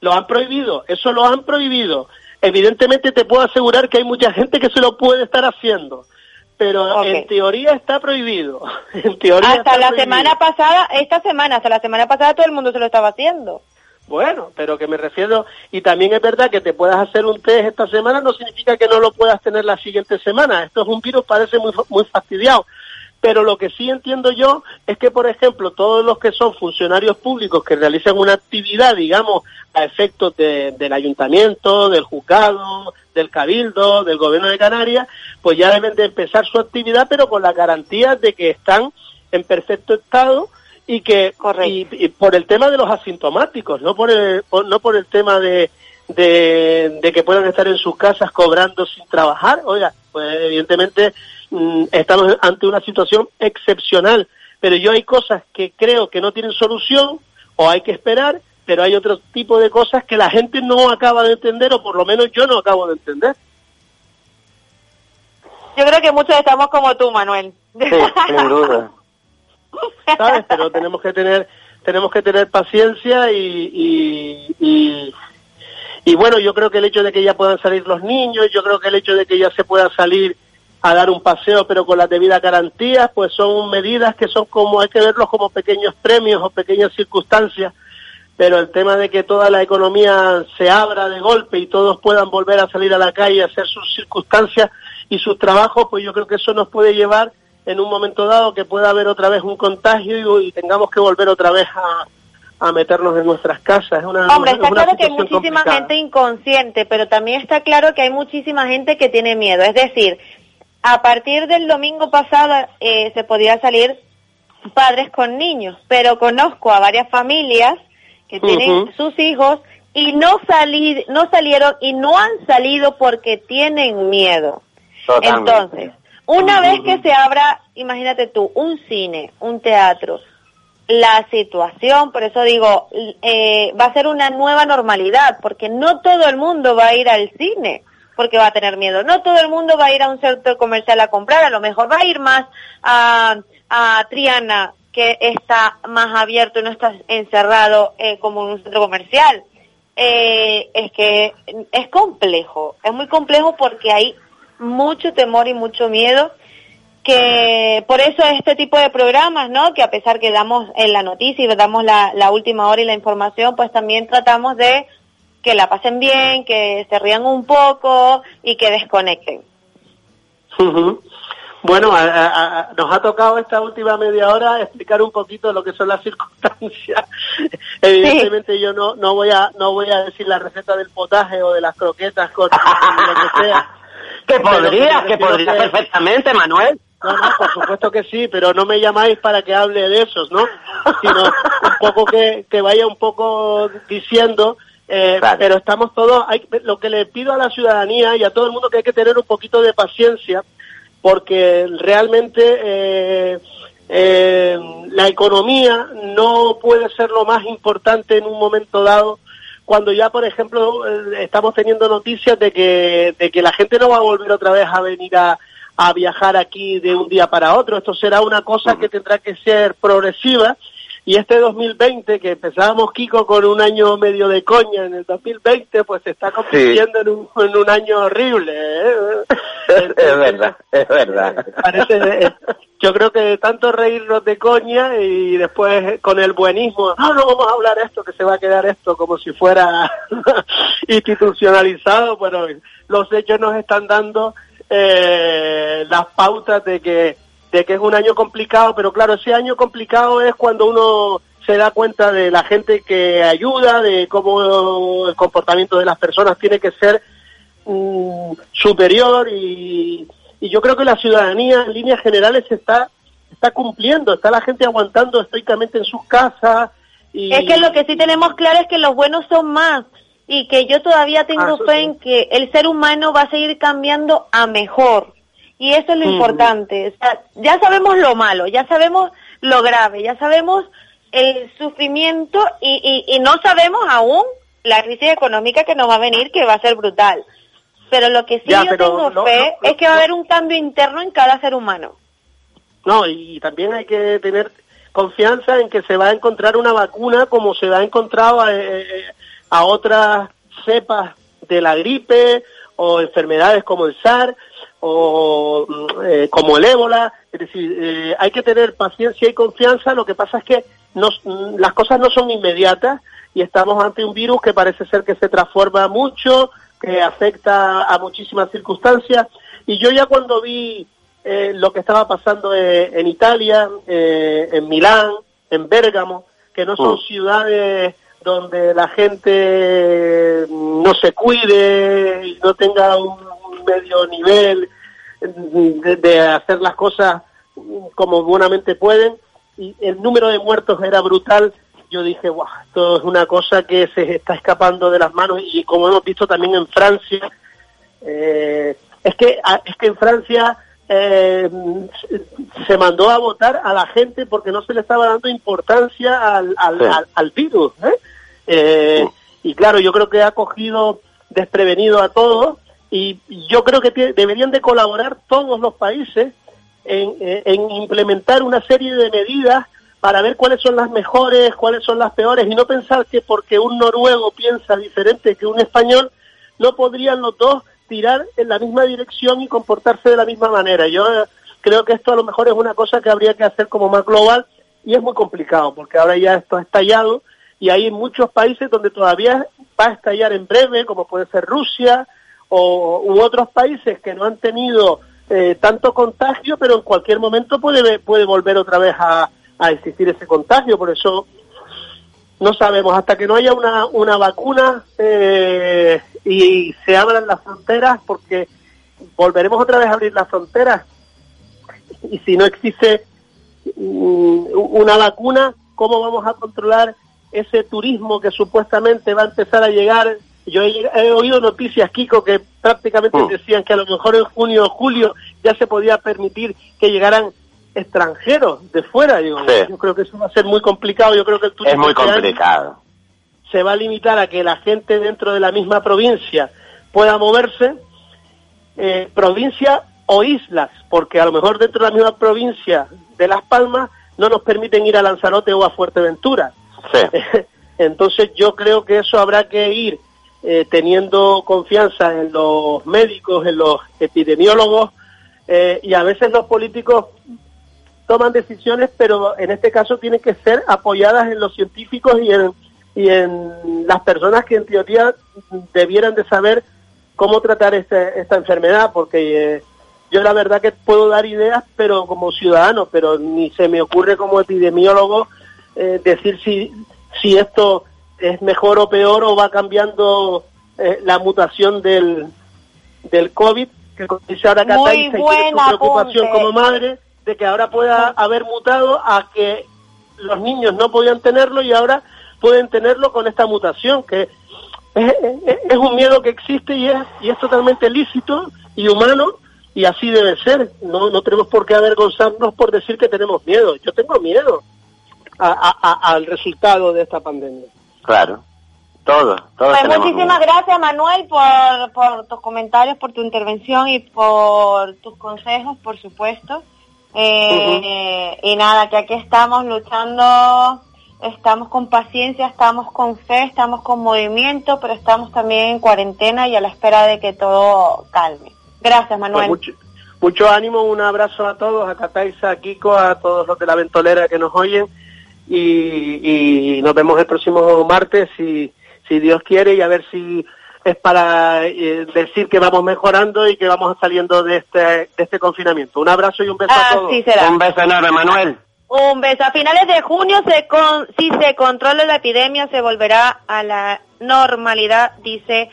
Lo han prohibido, eso lo han prohibido. Evidentemente te puedo asegurar que hay mucha gente que se lo puede estar haciendo, pero en teoría está prohibido. En teoría Hasta está la prohibido. semana pasada, esta semana, hasta la semana pasada todo el mundo se lo estaba haciendo. Bueno, pero que me refiero, y también es verdad que te puedas hacer un test esta semana, no significa que no lo puedas tener la siguiente semana. Esto es un virus, parece muy, muy fastidiado. Pero lo que sí entiendo yo es que, por ejemplo, todos los que son funcionarios públicos que realizan una actividad, digamos, a efectos de- del ayuntamiento, del juzgado, del cabildo, del gobierno de Canarias, pues ya deben de empezar su actividad, pero con la garantía de que están en perfecto estado y que y, y por el tema de los asintomáticos, no por el, por- no por el tema de, de, de que puedan estar en sus casas cobrando sin trabajar. Oiga, pues evidentemente mm, estamos ante una situación excepcional, pero yo hay cosas que creo que no tienen solución o hay que esperar, pero hay otro tipo de cosas que la gente no acaba de entender o por lo menos yo no acabo de entender. Yo creo que muchos estamos como tú, Manuel. sin duda. ¿sabes? Pero tenemos que tener tenemos que tener paciencia y, y, y, bueno, yo creo que el hecho de que ya puedan salir los niños, yo creo que el hecho de que ya se pueda salir a dar un paseo pero con las debidas garantías, pues son medidas que son como, hay que verlos como pequeños premios o pequeñas circunstancias, pero el tema de que toda la economía se abra de golpe y todos puedan volver a salir a la calle a hacer sus circunstancias y sus trabajos, pues yo creo que eso nos puede llevar en un momento dado que pueda haber otra vez un contagio y, y tengamos que volver otra vez a, a meternos en nuestras casas. Es una, Hombre, es está una claro que hay muchísima complicada. gente inconsciente, pero también está claro que hay muchísima gente que tiene miedo. Es decir, a partir del domingo pasado eh, se podía salir padres con niños, pero conozco a varias familias que tienen sus hijos y no salir, no salieron y no han salido porque tienen miedo. Totalmente. Entonces, una vez que se abra, imagínate tú, un cine, un teatro, la situación, por eso digo, eh, va a ser una nueva normalidad, porque no todo el mundo va a ir al cine, porque va a tener miedo. No todo el mundo va a ir a un centro comercial a comprar, a lo mejor va a ir más a, a Triana, que está más abierto y no está encerrado eh, como en un centro comercial. Eh, es que es complejo, es muy complejo porque hay mucho temor y mucho miedo que por eso este tipo de programas, ¿no? Que a pesar que damos en la noticia y damos la, la última hora y la información, pues también tratamos de que la pasen bien, que se rían un poco y que desconecten. Bueno, a- a- a- nos ha tocado esta última media hora explicar un poquito lo que son las circunstancias. Evidentemente yo no no voy a no voy a decir la receta del potaje o de las croquetas con, con lo que sea. Que me que podrías perfectamente, Manuel. No, no, por supuesto que sí, pero no me llamáis para que hable de esos, ¿no? Sino un poco que, que vaya un poco diciendo, eh, pero estamos todos, hay, lo que le pido a la ciudadanía y a todo el mundo que hay que tener un poquito de paciencia, porque realmente eh, eh, la economía no puede ser lo más importante en un momento dado cuando ya, por ejemplo, eh, estamos teniendo noticias de que, de que la gente no va a volver otra vez a venir a, a viajar aquí de un día para otro. Esto será una cosa que tendrá que ser progresiva y este 2020, que empezábamos Kiko con un año medio de coña, en el 2020 pues se está convirtiendo en, un, en un año horrible. ¿eh? es verdad, es verdad. Parece, eh, yo creo que tanto reírnos de coña y después con el buenismo, no, no vamos a hablar esto, que se va a quedar esto como si fuera institucionalizado, bueno, los hechos nos están dando eh, las pautas de que de que es un año complicado, pero claro, ese año complicado es cuando uno se da cuenta de la gente que ayuda, de cómo el comportamiento de las personas tiene que ser mm, superior y, y, yo creo que la ciudadanía en líneas generales está está cumpliendo, está la gente aguantando estoicamente en sus casas. Y... Es que lo que sí tenemos claro es que los buenos son más y que yo todavía tengo Ah, fe en que el ser humano va a seguir cambiando a mejor. Y eso es lo Mm. importante. O sea, ya sabemos lo malo, ya sabemos lo grave, ya sabemos el sufrimiento y, y, y no sabemos aún la crisis económica que nos va a venir, que va a ser brutal. Pero lo que sí Ya, yo tengo no- fe no- es que va a haber un cambio interno en cada ser humano. No, y también hay que tener confianza en que se va a encontrar una vacuna como se ha encontrado a, eh, a otras cepas de la gripe o enfermedades como el SARS o eh, como el ébola. Es decir, eh, hay que tener paciencia y confianza. Lo que pasa es que nos- mm, las cosas no son inmediatas y estamos ante un virus que parece ser que se transforma mucho, que afecta a muchísimas circunstancias. Y yo ya cuando vi eh, lo que estaba pasando en Italia, en Milán, en Bérgamo, que no son Mm. ciudades donde la gente mm, no se cuide y no tenga un medio nivel de, de hacer las cosas como buenamente pueden y el número de muertos era brutal yo dije guau esto es una cosa que se está escapando de las manos y como hemos visto también en Francia eh, es que es que en Francia eh, se- mandó a votar a la gente porque no se le estaba dando importancia al, al, Sí. al- al virus. ¿eh? Eh, Y claro, yo creo que ha cogido desprevenido a todos y yo creo que deberían de colaborar todos los países en, eh, en implementar una serie de medidas para ver cuáles son las mejores, cuáles son las peores y no pensar que porque un noruego piensa diferente que un español, no podrían los dos tirar en la misma dirección y comportarse de la misma manera. Yo eh, creo que esto a lo mejor es una cosa que habría que hacer como más global y es muy complicado porque ahora ya esto ha estallado y hay muchos países donde todavía va a estallar en breve, como puede ser Rusia o u otros países que no han tenido eh, tanto contagio, pero en cualquier momento puede puede volver otra vez a, existir ese contagio. Por eso no sabemos hasta que no haya una, una vacuna eh, y se abran las fronteras, porque volveremos otra vez a abrir las fronteras y si no existe mm, una vacuna, ¿cómo vamos a controlar ese turismo que supuestamente va a empezar a llegar? Yo he, he oído noticias, Kiko, que prácticamente Mm. decían que a lo mejor en junio o julio ya se podía permitir que llegaran extranjeros de fuera. Digo, Sí. Yo creo que eso va a ser muy complicado. Yo creo que el Es turismo muy este complicado. se va a limitar a que la gente dentro de la misma provincia pueda moverse, eh, provincia o islas, porque a lo mejor dentro de la misma provincia de Las Palmas no nos permiten ir a Lanzarote o a Fuerteventura. Entonces yo creo que eso habrá que ir eh, teniendo confianza en los médicos, en los epidemiólogos eh, y a veces los políticos toman decisiones, pero en este caso tienen que ser apoyadas en los científicos y en, y en las personas que en teoría debieran de saber cómo tratar este- esta enfermedad, porque eh, yo la verdad que puedo dar ideas, pero como ciudadano, pero ni se me ocurre como epidemiólogo decir si esto es mejor o peor o va cambiando eh, la mutación del, del COVID, que dice ahora Muy Cataiza, y tiene su preocupación como madre de que ahora pueda haber mutado a que los niños no podían tenerlo y ahora pueden tenerlo con esta mutación, que es, es- es un miedo que existe y es, y es totalmente lícito y humano y así debe ser. No, no tenemos por qué avergonzarnos por decir que tenemos miedo. Yo tengo miedo a- a- a- al resultado de esta pandemia. Claro. Todos, todos Pues muchísimas gracias Manuel por, por tus comentarios, por tu intervención y por tus consejos, por supuesto. Eh, Y nada, que aquí estamos luchando estamos con paciencia, estamos con fe, estamos con movimiento, pero estamos también en cuarentena y a la espera de que todo calme. Gracias, Manuel. Pues mucho, mucho ánimo, un abrazo a todos, a Cataisa, a Kiko, a todos los de la ventolera que nos oyen y, y nos vemos el próximo martes si, si Dios quiere y a ver si es para eh, decir que vamos mejorando y que vamos saliendo de este, de este confinamiento. Un abrazo y un beso a todos. Será. Un beso enorme, Manuel. Un beso. A finales de junio, se con, si se controla la epidemia, se volverá a la normalidad, dice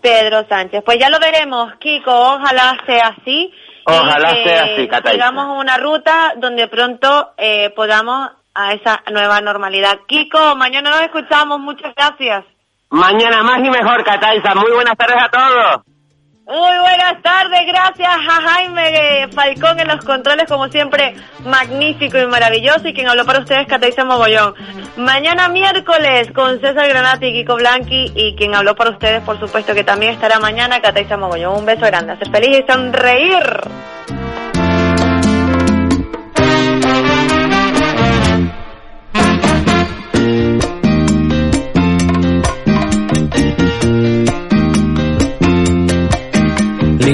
Pedro Sánchez. Pues ya lo veremos, Kiko. Ojalá sea así. Ojalá y sea así, Cataiza. Sigamos una ruta donde pronto eh, podamos a esa nueva normalidad. Kiko, mañana nos escuchamos. Muchas gracias. Mañana más y mejor, Cataiza. Muy buenas tardes a todos. Muy buenas tardes, gracias a Jaime Falcón en los controles, como siempre, magnífico y maravilloso. Y quien habló para ustedes, Cataiza Mogollón. Mañana miércoles con César Granati y Kiko Blanqui. Y quien habló para ustedes, por supuesto, que también estará mañana, Cataiza Mogollón. Un beso grande, a ser feliz y sonreír.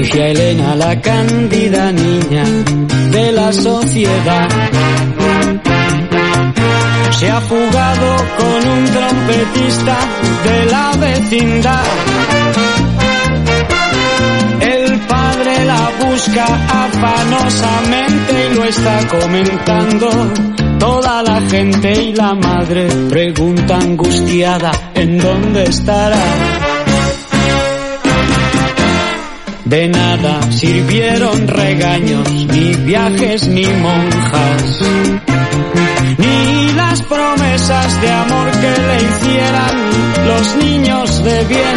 Elena, la cándida niña de la sociedad. Se ha fugado con un trompetista de la vecindad. El padre la busca afanosamente y lo está comentando. Toda la gente y la madre pregunta angustiada en dónde estará. De nada sirvieron regaños, ni viajes, ni monjas, ni las promesas de amor que le hicieran los niños de bien.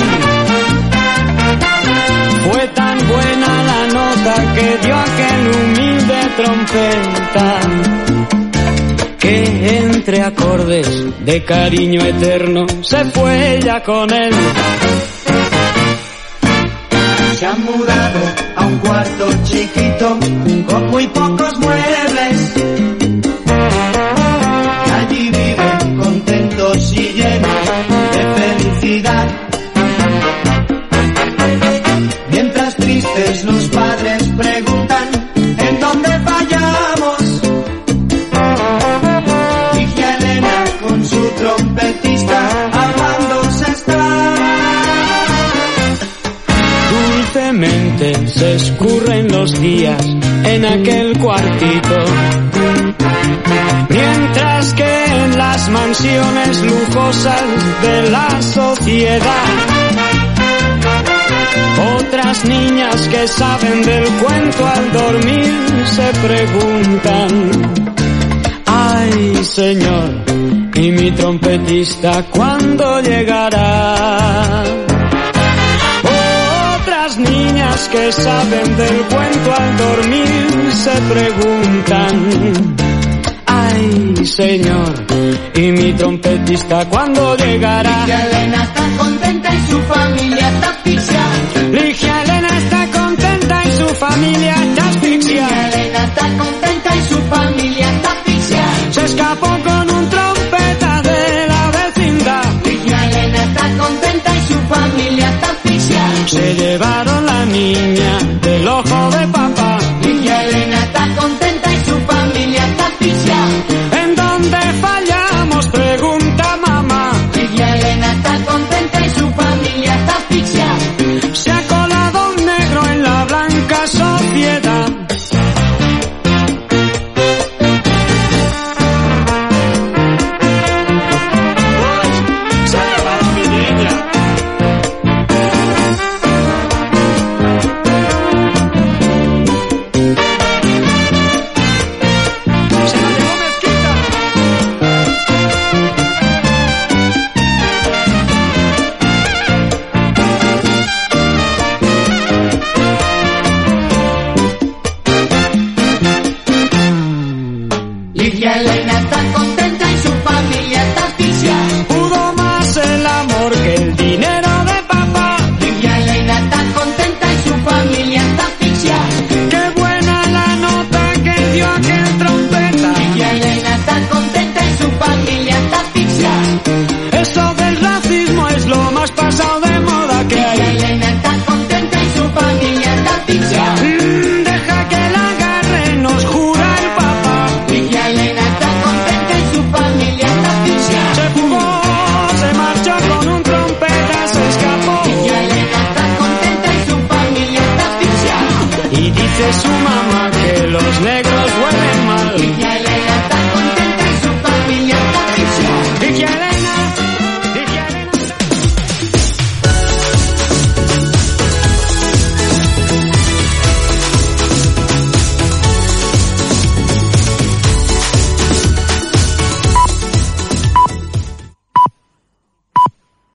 Fue tan buena la nota que dio aquel humilde trompeta, que entre acordes de cariño eterno se fue ya con él. Se han mudado a un cuarto chiquito con muy pocos muebles. Se escurren los días en aquel cuartito. Mientras que en las mansiones lujosas de la sociedad, otras niñas que saben del cuento al dormir se preguntan, ay Señor, ¿y mi trompetista cuándo llegará? Otras niñas que saben del cuento al dormir se preguntan, ay Señor, ¿y mi trompetista cuándo llegará? Ligia Elena está contenta y su familia está asfixiada. Ligia Elena está contenta y su familia está asfixiada. Ligia Elena está contenta y su familia está asfixiada. Se escapó con Se llevaron la niña del ojo